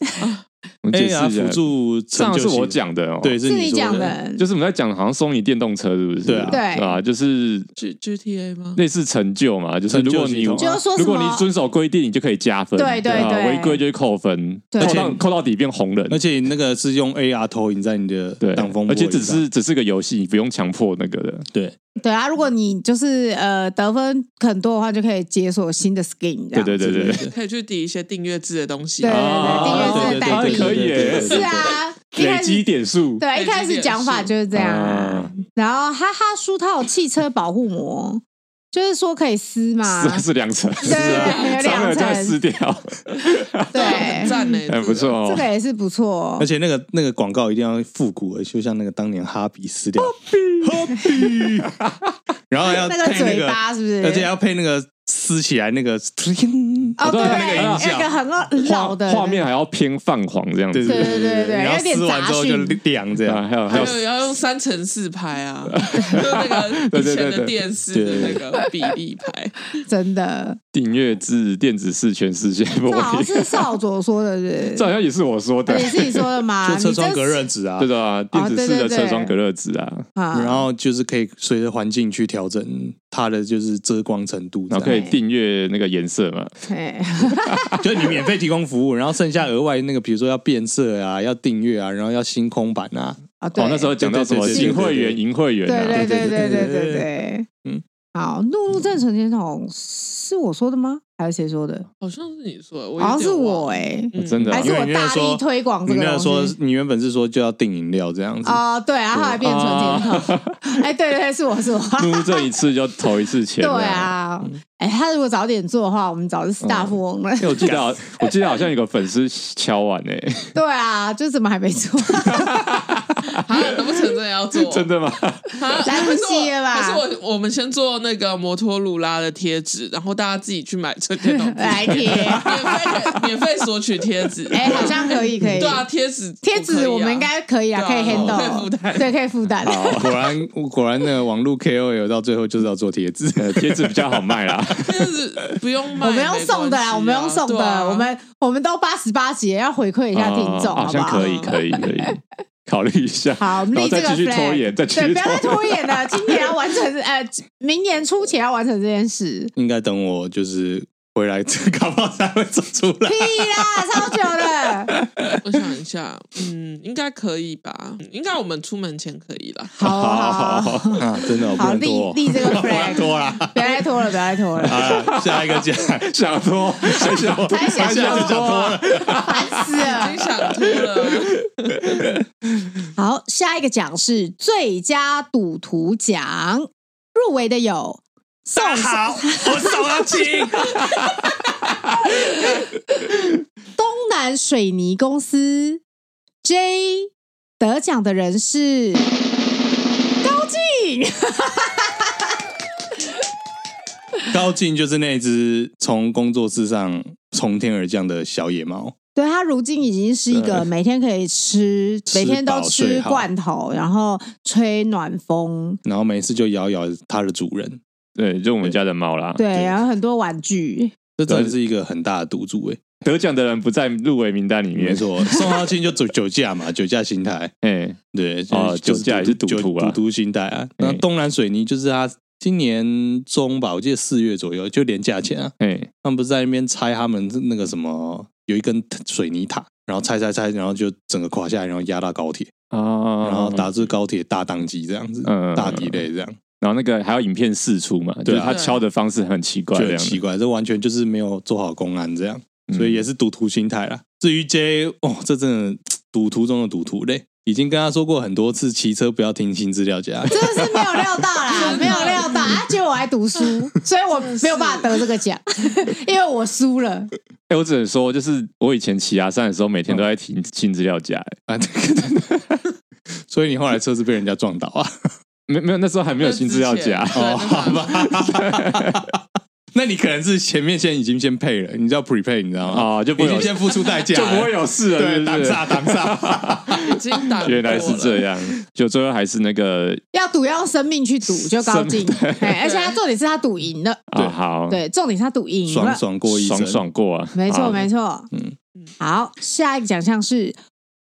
我解释一下，辅助上是我讲的哦，对，是你讲的，就是我们在讲好像送你电动车是不是？对啊，对啊，就是 G G T A 吗？类似成就嘛，就是如果你如果你遵守规定，你就可以加分，对对对，违规就会扣分，而且扣到底变红人，而且那个是用 A R 投影在你的挡风，而且只是只是个游戏，你不用强迫那个的，对。对啊，如果你就是呃得分很多的话，就可以解锁新的 skin。对对对对，可以去抵一些订阅制的东西。对对对，订阅制的代币可以。是啊，累积点数。对，一开始讲法就是这样。然后哈哈书套汽车保护膜。就是说可以撕嘛，撕是两层，对对对，两层撕掉，对，赞呢，很不错，这个也是不错，而且那个那个广告一定要复古的，就像那个当年哈比撕掉，哈比，哈比，然后要配那个嘴巴是不是？而且要配那个。撕起来那个，哦对，那个音效很老的，画面还要偏泛黄这样子，对对对对，然后撕完之后就亮这样，还有还有要用三乘四拍啊，就那个以前的电视的那个比例拍，真的。订阅制电子视全世界播，这好像是少佐说的，是 这好像也是我说的，也是你说的吗？就车窗隔热纸啊，对的，电子式的车窗隔热纸啊，然后就是可以随着环境去调整它的就是遮光程度，然后可以。订阅那个颜色嘛，对，就是你免费提供服务，然后剩下额外那个，比如说要变色啊，要订阅啊，然后要星空版啊，啊，对，那时候讲到什么新会员、银会员，对对对对对对对，嗯，好，怒路症存钱筒是我说的吗？还是谁说的？好像是你说的，好像是我哎，真的，还是我大力推广这个。你没有说，你原本是说就要订饮料这样子啊？对啊，后来变存钱筒。哎，对对，是我是我。怒路症一次就投一次钱。对啊，哎，他如果早点做的话，我们早就是大富翁了。我记得，我记得好像有个粉丝敲碗哎。对啊，就怎么还没做？啊，难不成真的要做？真的吗？来不及了吧？可是我我们先做那个摩托鲁拉的贴纸，然后大家自己去买。来贴，免费免费索取贴纸，哎，好像可以可以。对啊，贴纸贴纸我们应该可以啊，可以 handle，可以负担，对，可以负担。果然果然，那个网络 KOL 到最后就是要做贴纸，贴纸比较好卖啦。贴纸不用卖，我们用送的啦，我们用送的，我们我们都八十八集，要回馈一下听众，好像可以可以可以考虑一下。好，我们立这个 flag，对，不要再拖延了，今年要完成，呃，明年初前要完成这件事。应该等我就是。回来 搞不好才会走出来。屁啦，超久了。我想一下，嗯，应该可以吧？应该我们出门前可以了。好好好，啊，真的好立立这个 flag，拖了，不要再拖了，不要再拖了。好，下一个讲想拖，还想拖，还想拖了，烦死了，已经想拖了。好，下一个奖是最佳赌徒奖，入围的有。大家好，我是宋阿青。东南水泥公司 J 得奖的人是高进。高进就是那只从工作室上从天而降的小野猫。对，它如今已经是一个每天可以吃，每天都吃罐头，然后吹暖风，然后每次就咬咬它的主人。对，就我们家的猫啦。对，然后很多玩具，这真的是一个很大的赌注哎。得奖的人不在入围名单里面，没错。宋浩清就酒酒驾嘛，酒驾心态。哎，对，哦，酒驾也是赌徒啊，赌徒心态啊。那东南水泥就是他今年中吧，我记得四月左右就连价钱啊。哎，他们不是在那边拆他们那个什么，有一根水泥塔，然后拆拆拆，然后就整个垮下来，然后压到高铁啊，然后导致高铁大宕机这样子，大 delay 这样。然后那个还有影片释出嘛？对，他敲的方式很奇怪，很奇怪，这完全就是没有做好公安这样，所以也是赌徒心态啦。至于 J，哦，这真的 赌徒中的赌徒嘞。已经跟他说过很多次，骑车不要听新资料夹，真的是没有料到啦，没有料到啊！结果我还读书，所以我没有办法得这个奖，因为我输了。哎、欸，我只能说，就是我以前骑阿三的时候，每天都在听新资料夹，啊，这个真的。所以你后来车子被人家撞倒啊？没没有，那时候还没有薪资料夹哦，好吧。那你可能是前面先已经先配了，你知道 prepay，你知道吗？啊，就不用先付出代价，就不会有事了。对，挡煞挡煞，已经挡。原来是这样，就最后还是那个要赌要用生命去赌，就高兴。而且他重点是他赌赢了。对，好，对，重点是他赌赢了，爽爽过一爽爽过啊！没错，没错。嗯，好，下一个奖项是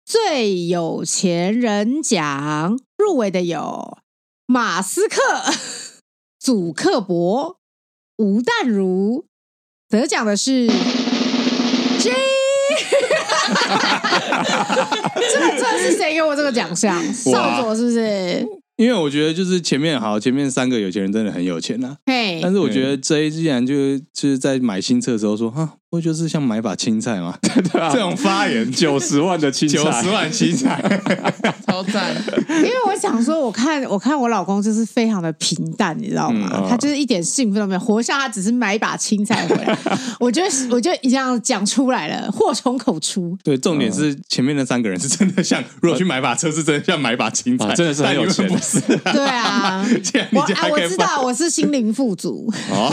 最有钱人奖，入围的有马斯克、祖克伯。吴淡如得奖的是 J，这个这是谁给我这个奖项？少佐是不是？因为我觉得就是前面好，前面三个有钱人真的很有钱呐、啊。嘿，但是我觉得 J 既然就就是在买新车的时候说哈。不就是像买把青菜吗？对啊，这种发言，九十万的青菜，九十万青菜，超赞。因为我想说，我看我看我老公就是非常的平淡，你知道吗？嗯哦、他就是一点兴奋都没有，活像他只是买一把青菜回来。我觉得我就一样讲出来了，祸从口出。对，重点是前面那三个人是真的像，如果去买把车是真的像买把青菜，真的是很有钱，不是？对啊，我啊，我知道我是心灵富足。哦，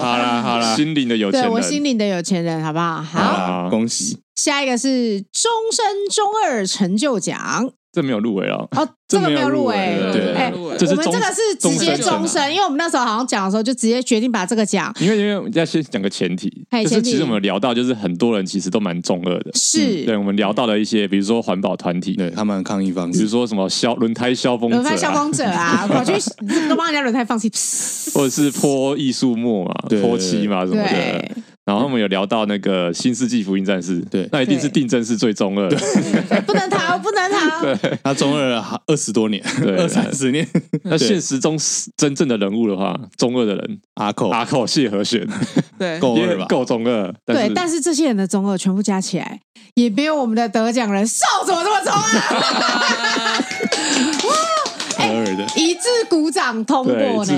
好了好了，心灵的有钱人，对我心灵。的有钱人，好不好？好，啊、恭喜！下一个是终身中二成就奖。这没有入围哦，哦，这个没有入围。对，哎，我们这个是直接终身，因为我们那时候好像讲的时候，就直接决定把这个奖。因为因为我们要先讲个前提，就是其实我们聊到，就是很多人其实都蛮中二的。是，对，我们聊到了一些，比如说环保团体，对他们抗议方式，比如说什么消轮胎消风，轮胎消风者啊，跑去都帮人家轮胎放气，或者是泼艺术墨嘛，泼漆嘛什么的。然后我们有聊到那个新世纪福音战士，对，那一定是定真是最中二的，不能逃，不能逃。对，他中二了二十多年，二三十年。那现实中真正的人物的话，中二的人阿扣、阿扣、谢和弦，对，够二吧？够中二。对，但是这些人的中二全部加起来，也没有我们的得奖人少佐这么中啊。哇，二的一致鼓掌通过呢。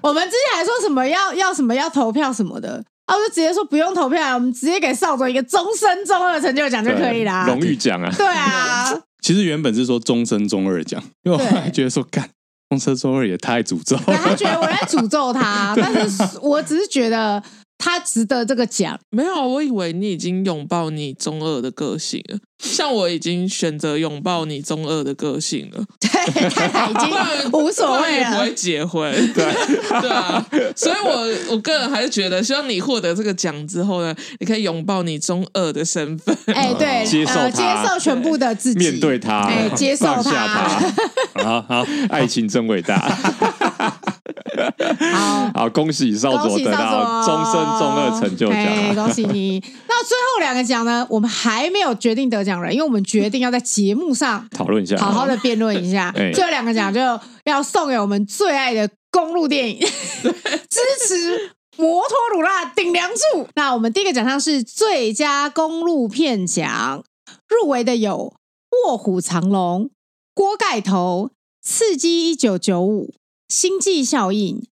我们之前还说什么要要什么要投票什么的。啊！我就直接说不用投票，我们直接给少佐一个终身中二成就奖就可以啦，荣誉奖啊！对啊，其实原本是说终身中二奖，因为我后来觉得说干终身中二也太诅咒，他觉得我在诅咒他，但是我只是觉得。他值得这个奖？没有，我以为你已经拥抱你中二的个性了。像我已经选择拥抱你中二的个性了。对，已经无所谓了，不会结婚。对 对啊，所以我我个人还是觉得，希望你获得这个奖之后呢，你可以拥抱你中二的身份。哎，对，接受接受全部的自己，面对他，哎，接受他。好好，爱情真伟大。好好，恭喜少佐得到终身中二成就奖，恭喜你！那最后两个奖呢？我们还没有决定得奖人，因为我们决定要在节目上讨论一下，好好的辩论一下。最后两个奖就要送给我们最爱的公路电影，支持摩托鲁拉顶梁柱。那我们第一个奖项是最佳公路片奖，入围的有《卧虎藏龙》、《锅盖头》、《刺激一九九五》。星际效应、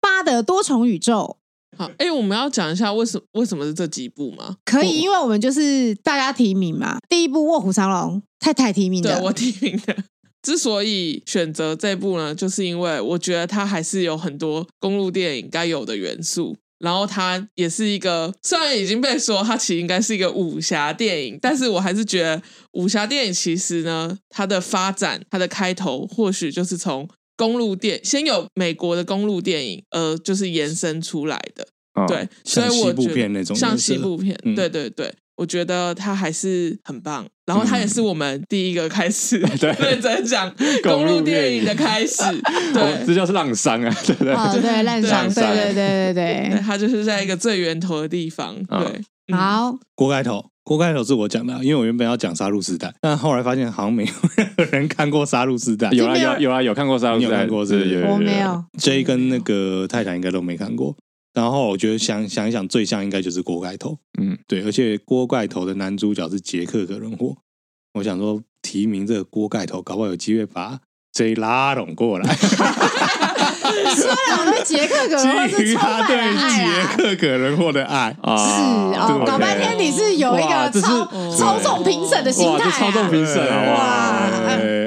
八的多重宇宙。好，哎、欸，我们要讲一下为什么为什么是这几部吗？可以，因为我们就是大家提名嘛。第一部《卧虎藏龙》，太太提名的，对，我提名的。之所以选择这部呢，就是因为我觉得它还是有很多公路电影该有的元素。然后它也是一个，虽然已经被说它其实应该是一个武侠电影，但是我还是觉得武侠电影其实呢，它的发展，它的开头或许就是从。公路电先有美国的公路电影，呃，就是延伸出来的，哦、对，所以我觉得像西部片，嗯、对对对，我觉得它还是很棒。然后它也是我们第一个开始 认真讲 公路电影的开始，对，这就是浪商啊，对对？对，浪商，对对对对对，它就是在一个最源头的地方，对，好，锅盖头。锅盖头是我讲的，因为我原本要讲杀戮时代，但后来发现好像没有任何人看过杀戮时代。有啊有有啊有看过杀戮时代，过是有我没有。J 跟那个泰坦应该都没看过。然后我觉得想想一想，最像应该就是锅盖头。嗯，对，而且锅盖头的男主角是杰克·格伦霍。我想说，提名这个锅盖头，搞不好有机会把 J 拉拢过来。虽然我对杰克·葛伦霍是充满了爱啊，杰克·可能获得爱是哦，搞半天你是有一个操操纵评审的心态，操纵评审啊！哇，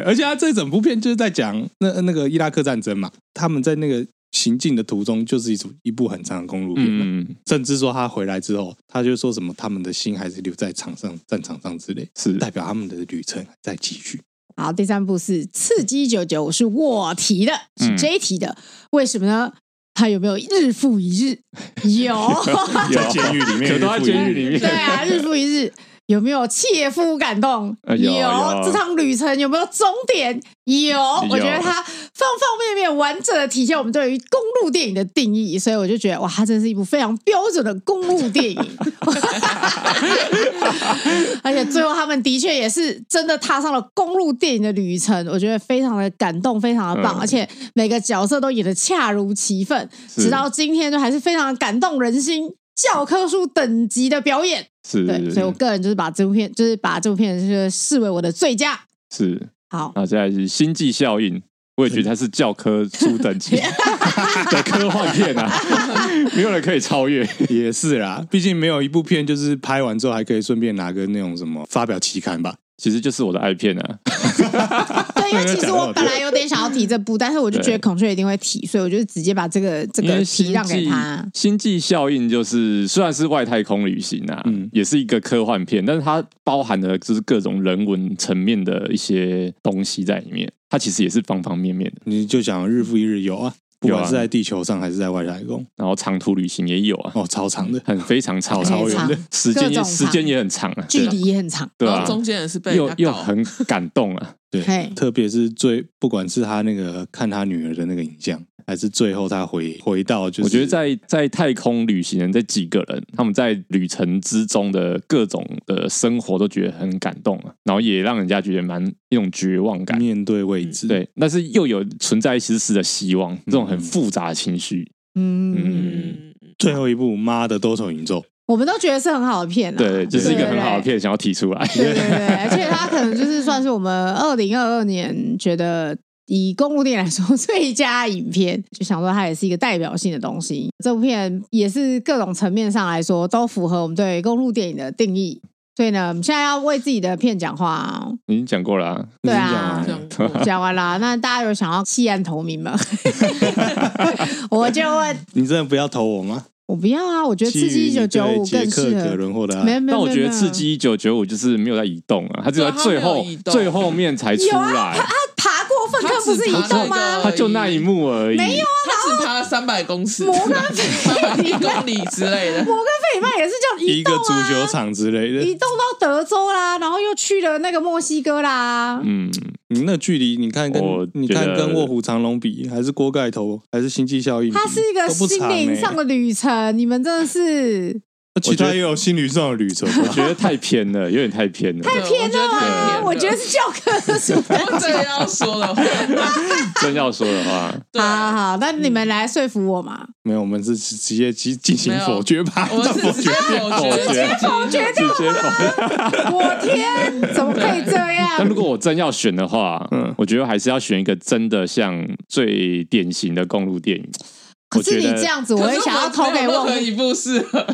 而且他这整部片就是在讲那那个伊拉克战争嘛，他们在那个行进的途中就是一组一部很长的公路片，嗯，甚至说他回来之后，他就说什么他们的心还是留在场上战场上之类，是。代表他们的旅程在继续。好，第三部是《刺激一九九》，是我提的，是 J 提的，嗯、为什么呢？他有没有日复一日？有，在监狱里面，有都在监狱里面，对啊，日复一日。有没有切肤感动？有。这趟旅程有没有终点？有，有。我觉得它方方面面完整的体现我们对于公路电影的定义，所以我就觉得哇，它真是一部非常标准的公路电影。而且最后他们的确也是真的踏上了公路电影的旅程，我觉得非常的感动，非常的棒，嗯、而且每个角色都演得恰如其分，直到今天都还是非常的感动人心。教科书等级的表演，是对，所以我个人就是把这部片，就是把这部片就是视为我的最佳。是，好，那现在是《星际效应》，我也觉得它是教科书等级 的科幻片啊，没有人可以超越。也是啦，毕竟没有一部片就是拍完之后还可以顺便拿个那种什么发表期刊吧。其实就是我的爱片啊。对，因为其实我本来有点想要提这部，但是我就觉得孔雀一定会提，所以我就直接把这个这个提让给他。星际效应就是虽然是外太空旅行啊，嗯，也是一个科幻片，但是它包含的就是各种人文层面的一些东西在里面。它其实也是方方面面的。你就讲日复一日有啊。不管是在地球上还是在外太空，然后长途旅行也有啊，哦，超长的，很非常超超远的，时间也时间也很长啊，距离也很长，对啊，中间也是被又又很感动啊，对，特别是最不管是他那个看他女儿的那个影像。还是最后他回回到，就是我觉得在在太空旅行的这几个人，他们在旅程之中的各种的生活都觉得很感动啊，然后也让人家觉得蛮一种绝望感，面对未知，对，但是又有存在一丝丝的希望，这种很复杂的情绪。嗯，嗯，最后一部《妈的多重宇宙》，我们都觉得是很好的片，啊，对，就是一个很好的片，想要提出来，对对对，而且它可能就是算是我们二零二二年觉得。以公路电影来说，最佳影片就想说它也是一个代表性的东西。这部片也是各种层面上来说都符合我们对公路电影的定义。所以呢，我们现在要为自己的片讲话。已经讲过了，啊，对啊，讲完了。那大家有想要弃暗投明吗？我就问，你真的不要投我吗？我不要啊！我觉得《刺激一九九五》更适合。没有没有，但我觉得《刺激一九九五》就是没有在移动啊，它只有在最后最后面才出来。粪坑不是移动吗？他就那一幕而已。没有啊，他只爬了三百公尺，摩根费一公里之类的。摩根费里曼也是叫移动啊，一个足球场之类的，移动到德州啦，然后又去了那个墨西哥啦。嗯，你那距离，你看跟你看跟卧虎藏龙比，还是锅盖头，还是星际效应？它是一个心灵上的旅程，你们真的是。其他也有心理上的旅程，我觉得太偏了，有点太偏了，太偏了。我觉得是教科书。真要说的话，真要说的话，好好，那你们来说服我嘛？没有，我们是直接进进行否决吧。我们是直接否决。我天，怎么可以这样？那如果我真要选的话，嗯，我觉得还是要选一个真的像最典型的公路电影。可是你这样子，我也想要投给卧虎一部适合。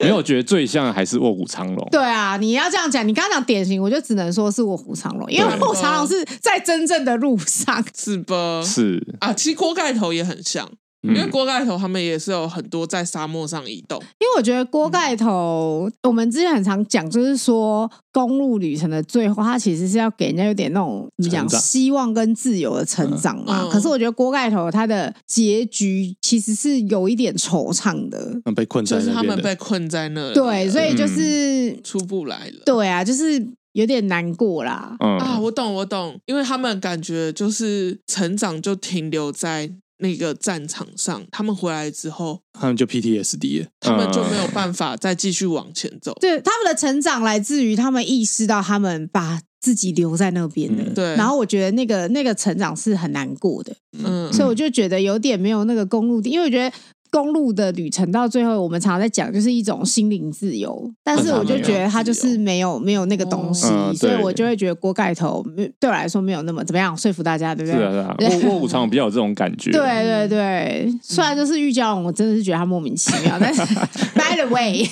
没有，我觉得最像还是卧虎藏龙。对啊，你要这样讲，你刚刚讲典型，我就只能说是卧虎藏龙，因为卧虎藏龙是在真正的路上，是吧？是啊，其实锅盖头也很像。因为锅盖头他们也是有很多在沙漠上移动。因为我觉得锅盖头，嗯、我们之前很常讲，就是说公路旅程的最后，它其实是要给人家有点那种怎么讲，希望跟自由的成长嘛。嗯、可是我觉得锅盖头它的结局其实是有一点惆怅的，被困在就是他们被困在那里，对，所以就是、嗯、出不来了。对啊，就是有点难过啦。嗯、啊，我懂，我懂，因为他们感觉就是成长就停留在。那个战场上，他们回来之后，他们就 PTSD 了，他们就没有办法再继续往前走。对，他们的成长来自于他们意识到他们把自己留在那边的。对，然后我觉得那个那个成长是很难过的。嗯，所以我就觉得有点没有那个公路，因为我觉得公路的旅程到最后，我们常常在讲，就是一种心灵自由。但是我就觉得他就是没有没有那个东西，哦、所以我就会觉得锅盖头对我来说没有那么怎么样说服大家，对不对？是啊，是啊。卧卧虎常比较有这种感觉。对对对，虽然就是玉娇龙，我真的是觉得他莫名其妙，但是 by the way，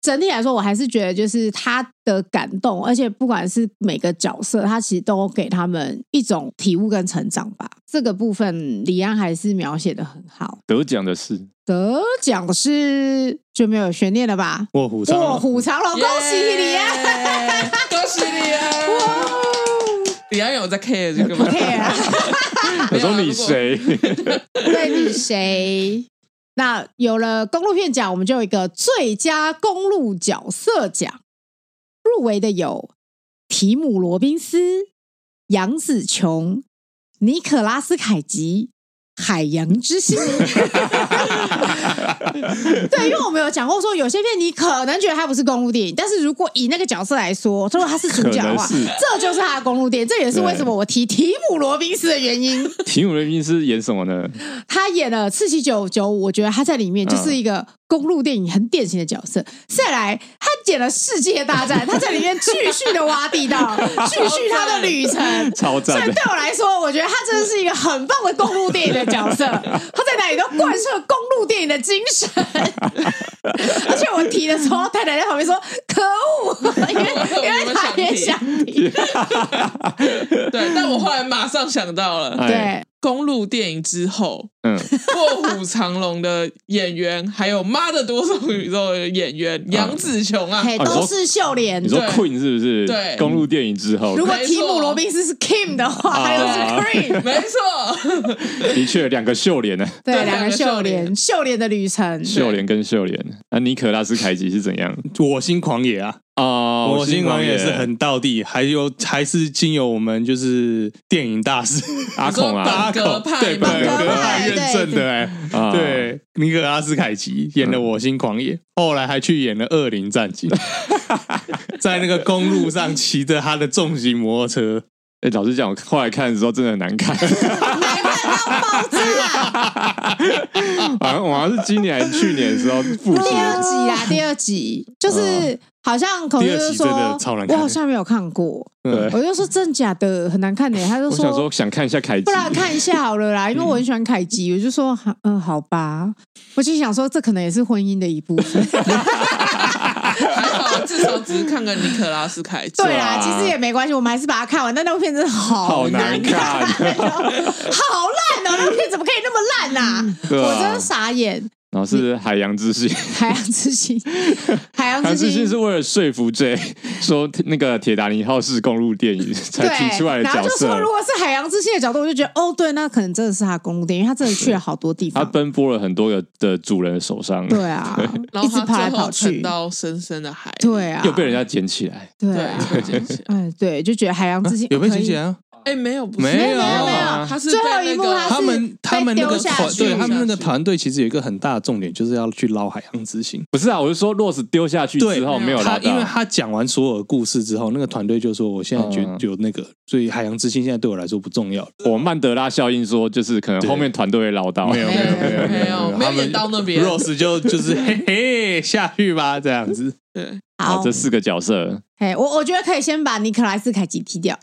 整体来说，我还是觉得就是他的感动，而且不管是每个角色，他其实都给他们一种体悟跟成长吧。这个部分李安还是描写的很好。得奖的是得奖的是就没有悬念了吧？卧虎藏龙，卧虎藏龙，恭喜李安，恭喜李安！哇，李安有在 care 这个吗？care。我说你谁？对，你谁？那有了公路片奖，我们就有一个最佳公路角色奖，入围的有提姆·罗宾斯、杨紫琼。尼可拉斯凯吉，《海洋之心》。对，因为我们有讲过，说有些片你可能觉得它不是公路电影，但是如果以那个角色来说，如果他是主角的话，这就是他的公路电影。这也是为什么我提提姆·罗宾斯的原因。提姆·罗宾斯演什么呢？他演了《刺激九九五》，我觉得他在里面就是一个。嗯公路电影很典型的角色，再来他演了《世界大战》，他在里面继续的挖地道，继续他的旅程，超赞。所以对我来说，我觉得他真的是一个很棒的公路电影的角色，他在哪里都贯彻公公路电影的精神。而且我提的时候，太太在旁边说：“可恶，因为因为他也想提。”对，但我后来马上想到了，对。公路电影之后，嗯，卧虎藏龙的演员，还有妈的多重宇宙的演员杨紫琼啊，都是秀莲。你说 Queen 是不是？对，公路电影之后，如果提姆罗宾斯是 Kim 的话，还有是 Queen，没错，的确两个秀莲。呢，对，两个秀莲，秀莲的旅程，秀莲跟秀莲。那尼可拉斯凯奇是怎样？我心狂野啊！啊，我心狂野是很到地，还有还是经由我们就是电影大师阿孔啊，阿孔对本格派认证的哎，对尼可拉斯凯奇演的《我心狂野》，后来还去演了《恶灵战警》，在那个公路上骑着他的重型摩托车。哎，老实讲，我后来看的时候真的很难看，难看到爆炸。好像我好像是今年还是去年的时候复习第二集啊，第二集就是。好像可能就是说，我好像没有看过，对。我就说真假的很难看的，他就说，我想说想看一下凯基，不然看一下好了啦，因为我很喜欢凯基，我就说，嗯，好吧，我就想说这可能也是婚姻的一部分，还好至少只是看个尼克拉斯凯基，对啦，其实也没关系，我们还是把它看完，但那部片真的好难看，好 烂哦，那部片怎么可以那么烂呐？我真的傻眼。然后是海洋之心，海洋之心，海洋之心是为了说服 J 说那个铁达尼号是公路电影才提出来的角色。然后就说如果是海洋之心的角度，我就觉得哦，对，那可能真的是他公路电影，因为他真的去了好多地方，他奔波了很多个的主人的手上。对啊，一直跑来跑去到深深的海，对啊，又被人家捡起来，对啊，哎，对，就觉得海洋之心有被捡起来啊。哎，没有，没有，没有，他是最后一幕，他们他们那个团，对他们那个团队其实有一个很大的重点，就是要去捞海洋之心。不是啊，我是说，骆斯丢下去之后没有捞到，因为他讲完所有的故事之后，那个团队就说，我现在觉得有那个，所以海洋之心现在对我来说不重要。我曼德拉效应说，就是可能后面团队会捞到，没有，没有，没有，没有，没有演到那边。Rose 就就是嘿嘿下去吧，这样子。对，好，这四个角色，嘿，我我觉得可以先把尼克拉斯凯奇踢掉，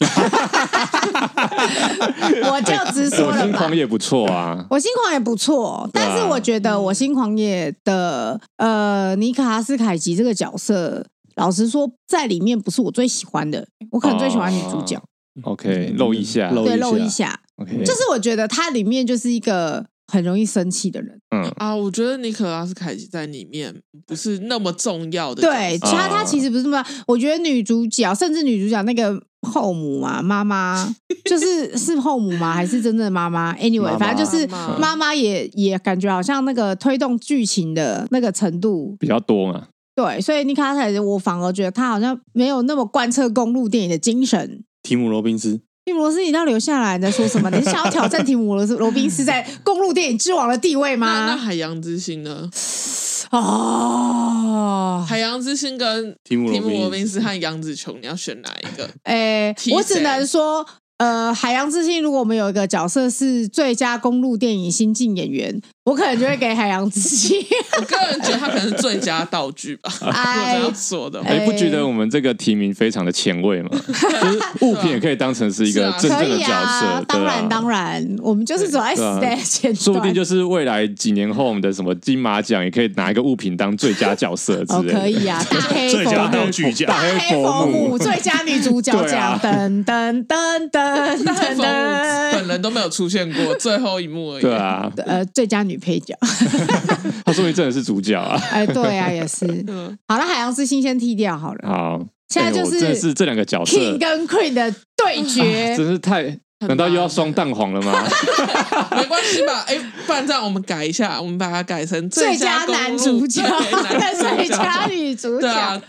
我就直说了吧。我心狂野不错啊，我心狂野不错，但是我觉得我心狂野的呃尼克拉斯凯奇这个角色，老实说，在里面不是我最喜欢的，我可能最喜欢女主角。OK，露一下，对，露一下。OK，就是我觉得它里面就是一个。很容易生气的人，嗯啊，我觉得尼可拉斯凯奇在里面不是那么重要的。对，他他其实不是那么，我觉得女主角甚至女主角那个后母嘛，妈妈就是是后母吗？还是真正的妈妈？Anyway，妈妈反正就是妈妈也也感觉好像那个推动剧情的那个程度比较多嘛。对，所以尼可拉斯凯奇，我反而觉得他好像没有那么贯彻公路电影的精神。提姆罗宾斯。提姆罗斯，你要留下来，你在说什么？你是想要挑战提姆罗斯罗宾斯在公路电影之王的地位吗？那，那海洋之心呢？哦，海洋之心跟提姆罗宾斯和杨紫琼，你要选哪一个？哎、欸，我只能说呃，海洋之心，如果我们有一个角色是最佳公路电影新晋演员，我可能就会给海洋之心。我个人觉得他可能是最佳道具吧。哎，这样说的，哎，不觉得我们这个提名非常的前卫吗？就是物品也可以当成是一个真正的角色。当然，当然，我们就是走在时代前端。说不定就是未来几年后，我们的什么金马奖也可以拿一个物品当最佳角色之类的。可以啊，大黑最佳道具奖，大黑佛母最佳女主角奖，噔噔噔噔噔。本人都没有出现过，最后一幕而已。对啊，呃，最佳女配角，他说明真的是主角啊！哎，对啊，也是。好了，海洋之心先剃掉好了。好，现在就是是这两个角色 King 跟 Queen 的对决，真是太。难道又要双蛋黄了吗？没关系吧，哎，不然这样我们改一下，我们把它改成最佳男主角、最佳女主角。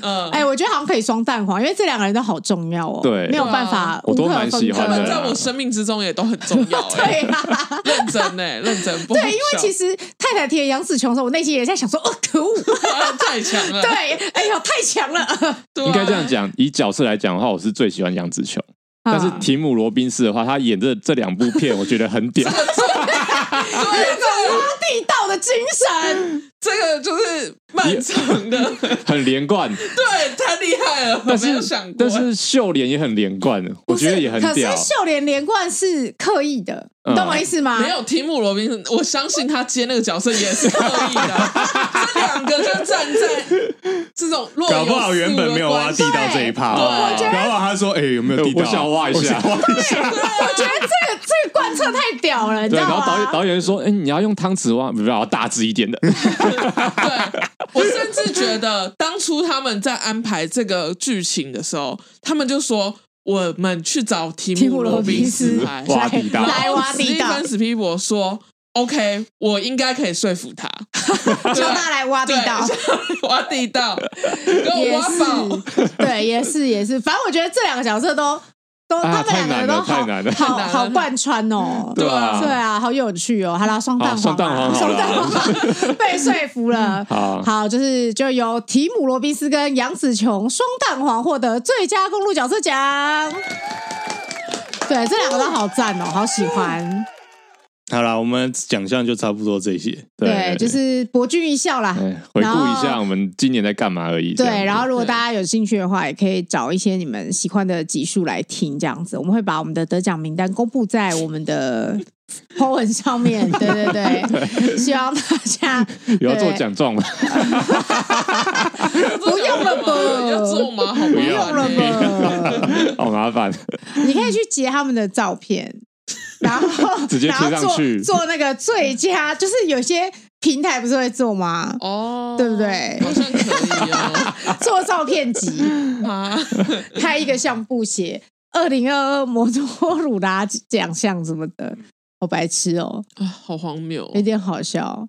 嗯，哎，我觉得好像可以双蛋黄，因为这两个人都好重要哦。对，没有办法，我都蛮喜欢的。他们在我生命之中也都很重要。对啊，认真呢，认真。对，因为其实太太提杨紫琼的时候，我内心也在想说，哦，可恶，太强了。对，哎呦，太强了。应该这样讲，以角色来讲的话，我是最喜欢杨紫琼。但是提姆罗宾斯的话，他演这这两部片，我觉得很屌。地道的精神，这个就是漫长的，很连贯。对，太厉害了。但是，但是秀莲也很连贯，我觉得也很屌。可是秀莲连贯是刻意的，你懂我意思吗？没有提姆罗宾斯，我相信他接那个角色也是刻意的。这两个就站在这种，搞不好原本没有挖地道这一趴。我觉得，搞不好他说：“哎，有没有地道？我想挖一下。”对，我觉得这个这个贯彻太屌了，你知道吗？然后导演导演说：“哎，你要用汤匙挖，不要大只一点的。”对，我甚至觉得当初他们在安排这个剧情的时候，他们就说：“我们去找提姆罗宾斯来挖地道。”来挖地道。史蒂芬史匹柏说：“OK，我应该可以说服他，叫他来挖地道，挖地道，给我挖宝。”对，也是也是，反正我觉得这两个角色都。都他们两个人都好好好贯穿哦，对啊，对啊，好有趣哦。好啦，双蛋黄，双蛋黄，双蛋黄，被说服了。好，好，就是就由提姆罗宾斯跟杨紫琼双蛋黄获得最佳公路角色奖。对，这两个都好赞哦，好喜欢。好啦，我们奖项就差不多这些。对，对就是博君一笑啦，回顾一下我们今年在干嘛而已。对，然后如果大家有兴趣的话，也可以找一些你们喜欢的集数来听，这样子。我们会把我们的得奖名单公布在我们的 po 文上面。对 对对，对希望大家 有要做奖状吗？不用了吧？要做吗？好不用了吧？好麻烦。你可以去截他们的照片。然后 直接贴上去做，做那个最佳，就是有些平台不是会做吗？哦，对不对？好像可以哦。做照片集 啊，拍一个相簿写二零二二摩托鲁拉奖项什么的，好白痴哦！啊，好荒谬，有点好笑。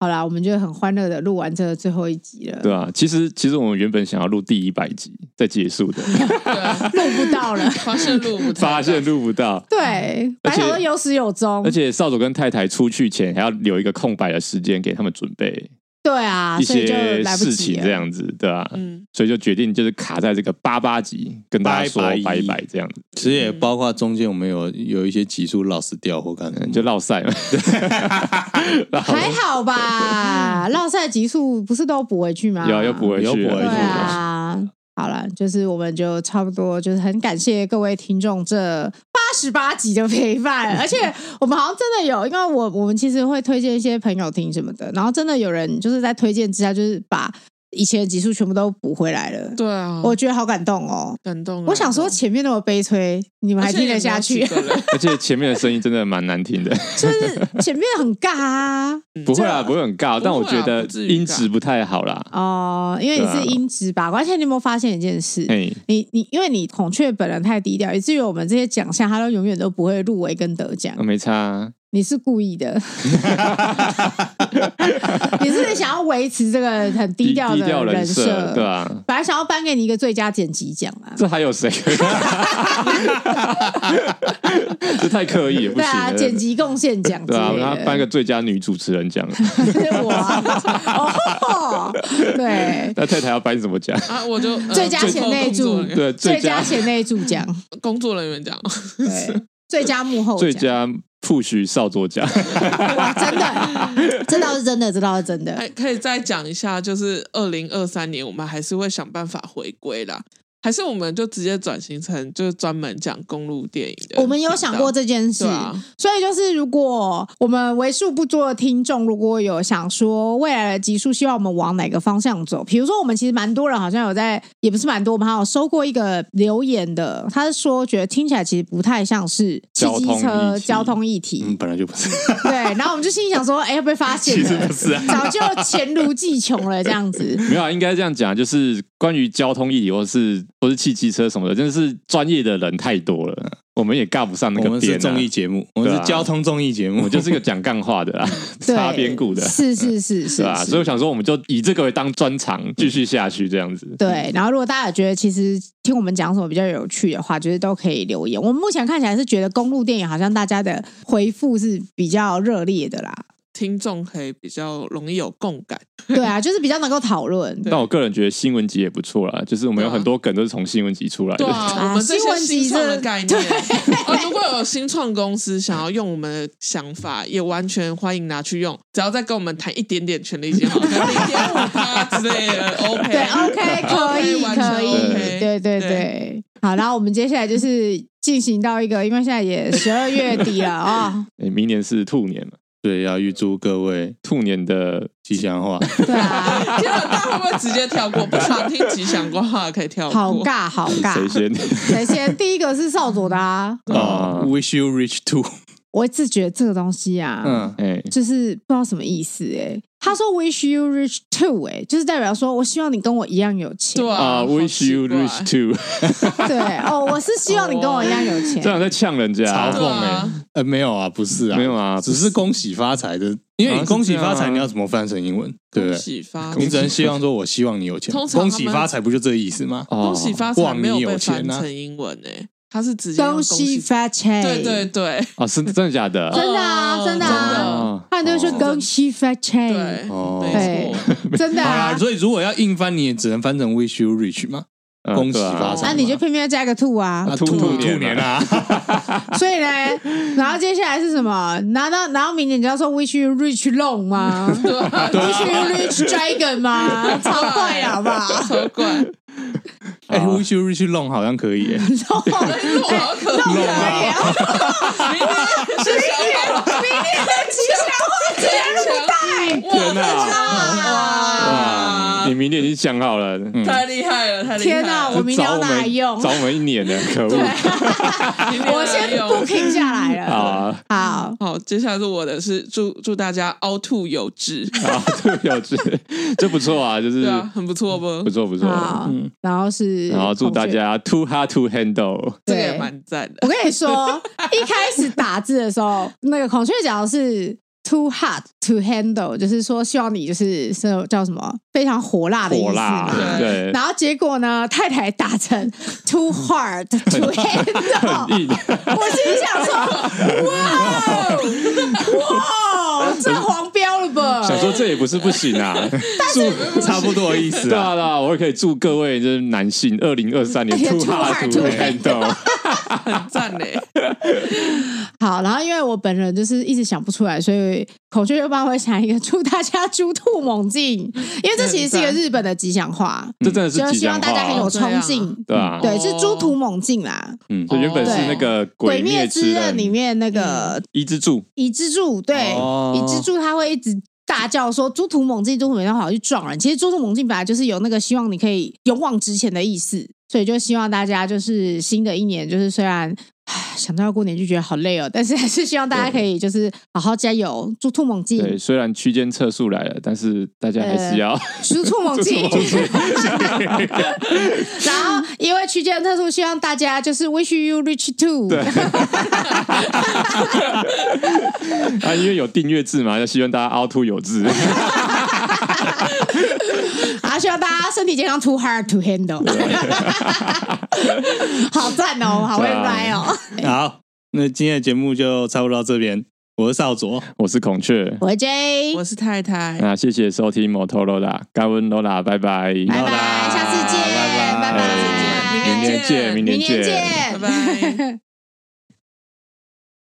好啦，我们就很欢乐的录完这个最后一集了。对啊，其实其实我们原本想要录第一百集再结束的，录不到了，发现录不到，发现录不到。对，而且有始有终，而且少佐跟太太出去前还要留一个空白的时间给他们准备。对啊，一些事情这样子，对啊，嗯，所以就决定就是卡在这个八八集跟大家说拜拜这样子。其实也包括中间我们有有一些集数 lost 掉或干嘛，就落赛了。还好吧，落赛集数不是都补回去吗？有，又补回去，补回去啊。好了，就是我们就差不多，就是很感谢各位听众这八十八集的陪伴，而且我们好像真的有，因为我我们其实会推荐一些朋友听什么的，然后真的有人就是在推荐之下，就是把。以前的集数全部都补回来了，对啊，我觉得好感动哦，感动。我想说前面那么悲催，你们还听得下去？而且前面的声音真的蛮难听的，就是前面很尬啊。不会啊，不会很尬，但我觉得音质不太好啦。哦，因为你是音质吧？而且你有没有发现一件事？你你因为你孔雀本人太低调，以至于我们这些奖项他都永远都不会入围跟得奖。没差。你是故意的，你是想要维持这个很低调的人设，对啊？本来想要颁给你一个最佳剪辑奖啊，这还有谁？这太刻意了，不行。对啊，剪辑贡献奖，对啊，然后颁个最佳女主持人奖，我啊，对。那太太要颁什么奖啊？我就最佳贤内助，对，最佳贤内助奖，工作人员奖，对，最佳幕后，最佳。副许少作家，哇，真的，这倒是真的，这倒是真的。还可以再讲一下，就是二零二三年，我们还是会想办法回归啦。还是我们就直接转型成就是专门讲公路电影的。我们有想过这件事，啊、所以就是如果我们为数不多的听众，如果有想说未来的集数，希望我们往哪个方向走，比如说我们其实蛮多人好像有在，也不是蛮多，我们还有收过一个留言的，他是说觉得听起来其实不太像是汽机车交通议题，嗯，本来就不是。对，然后我们就心里想说，哎，会不会发现？其实不是、啊，早就黔驴技穷了这样子。没有啊，应该这样讲，就是关于交通议题，或是。不是汽机车什么的，真的是专业的人太多了，我们也尬不上那个边、啊。我们是综艺节目，我们是交通综艺节目，我就是个讲干话的啦，擦边鼓的，是是是是，啊，所以我想说，我们就以这个为当专长，继续下去这样子。对，然后如果大家觉得其实听我们讲什么比较有趣的话，就是都可以留言。我们目前看起来是觉得公路电影好像大家的回复是比较热烈的啦。听众可以比较容易有共感，对啊，就是比较能够讨论。但我个人觉得新闻集也不错啦，就是我们有很多梗都是从新闻集出来的。对啊，我们这些新创的概念，如果有新创公司想要用我们的想法，也完全欢迎拿去用，只要再跟我们谈一点点权利金，好，零点五趴之类的，OK，对，OK，可以，可以，对对对。好，然后我们接下来就是进行到一个，因为现在也十二月底了啊，明年是兔年嘛。对，要预祝各位兔年的吉祥话。对啊，天哪，大家会不会直接跳过？不想听吉祥话可以跳过。好尬，好尬。谁先？谁先？第一个是少佐的啊。啊、uh,，Wish you rich too。我一直觉得这个东西啊，嗯，哎，就是不知道什么意思哎。他说 “wish you rich too”，哎，就是代表说我希望你跟我一样有钱。对啊，“wish you rich too”。对哦，我是希望你跟我一样有钱。这样在呛人家，嘲讽哎。呃，没有啊，不是啊，没有啊，只是恭喜发财的。因为你恭喜发财，你要怎么翻成英文？对不对？恭喜发你只能希望说，我希望你有钱。恭喜发财不就这意思吗？恭喜发财没有被翻成英文哎。他是直接恭喜发财，对对对，哦，是真的假的？真的啊，真的啊，他都是恭喜发财，对，真的啊。所以如果要硬翻，你也只能翻成 wish you rich 嘛，恭喜发财。那你就偏偏要加个兔啊，兔兔年啊。所以呢，然后接下来是什么？拿到然后明年就要说 wish you rich long 吗？wish you rich dragon 吗？超怪好不好？超怪。哎，wish you rich long 好像可以。耶，long 好可以，明天是明天的吉祥话节目带，天哪！哇，你明年已经想好了，太厉害了，太厉害！天哪，我明年要拿来用，找我们一年的，可恶！我先 booking 下来了，好，好，好，接下来是我的是祝祝大家凹凸有致，凹凸有致，这不错啊，就是很不错不？不错不错，嗯，然后是。然后祝大家 too hard to handle，这个也蛮赞的。我跟你说，一开始打字的时候，那个孔雀讲的是 too hard to handle，就是说希望你就是是叫什么非常火辣的意思嘛。对。然后结果呢，太太打成 too hard to handle，我心想说，哇哇，这黄标了吧？想说这也不是不行啊，祝差不多的意思。对啊，对啊，我也可以祝各位就是男性，二零二三年 too hard to handle，很赞嘞。好，然后因为我本人就是一直想不出来，所以孔雀又帮我想一个祝大家猪兔猛进，因为这其实是一个日本的吉祥话，这真的是希望大家很有冲劲，对啊，对，是猪兔猛进啦。嗯，就原本是那个《鬼灭之刃》里面那个伊之助，伊之助，对，伊之助他会一直大叫说“猪兔猛进，猪兔猛进，好去撞人”。其实“猪兔猛进”本来就是有那个希望你可以勇往直前的意思，所以就希望大家就是新的一年，就是虽然。想到要过年就觉得好累哦，但是还是希望大家可以就是好好加油，猪兔猛进。对，虽然区间测速来了，但是大家还是要猪 兔猛进。然后因为区间测速，希望大家就是 wish you reach too。对。啊，因为有订阅制嘛，就希望大家凹凸有致。啊，希望大家身体健康，too hard to handle。好赞哦，好会来哦。好，那今天的节目就差不多到这边。我是少佐，我是孔雀，我是 J，我是太太。那谢谢收听摩托罗拉，高温罗拉，拜拜，拜拜，下次见，拜拜，明天见，明天见，拜拜。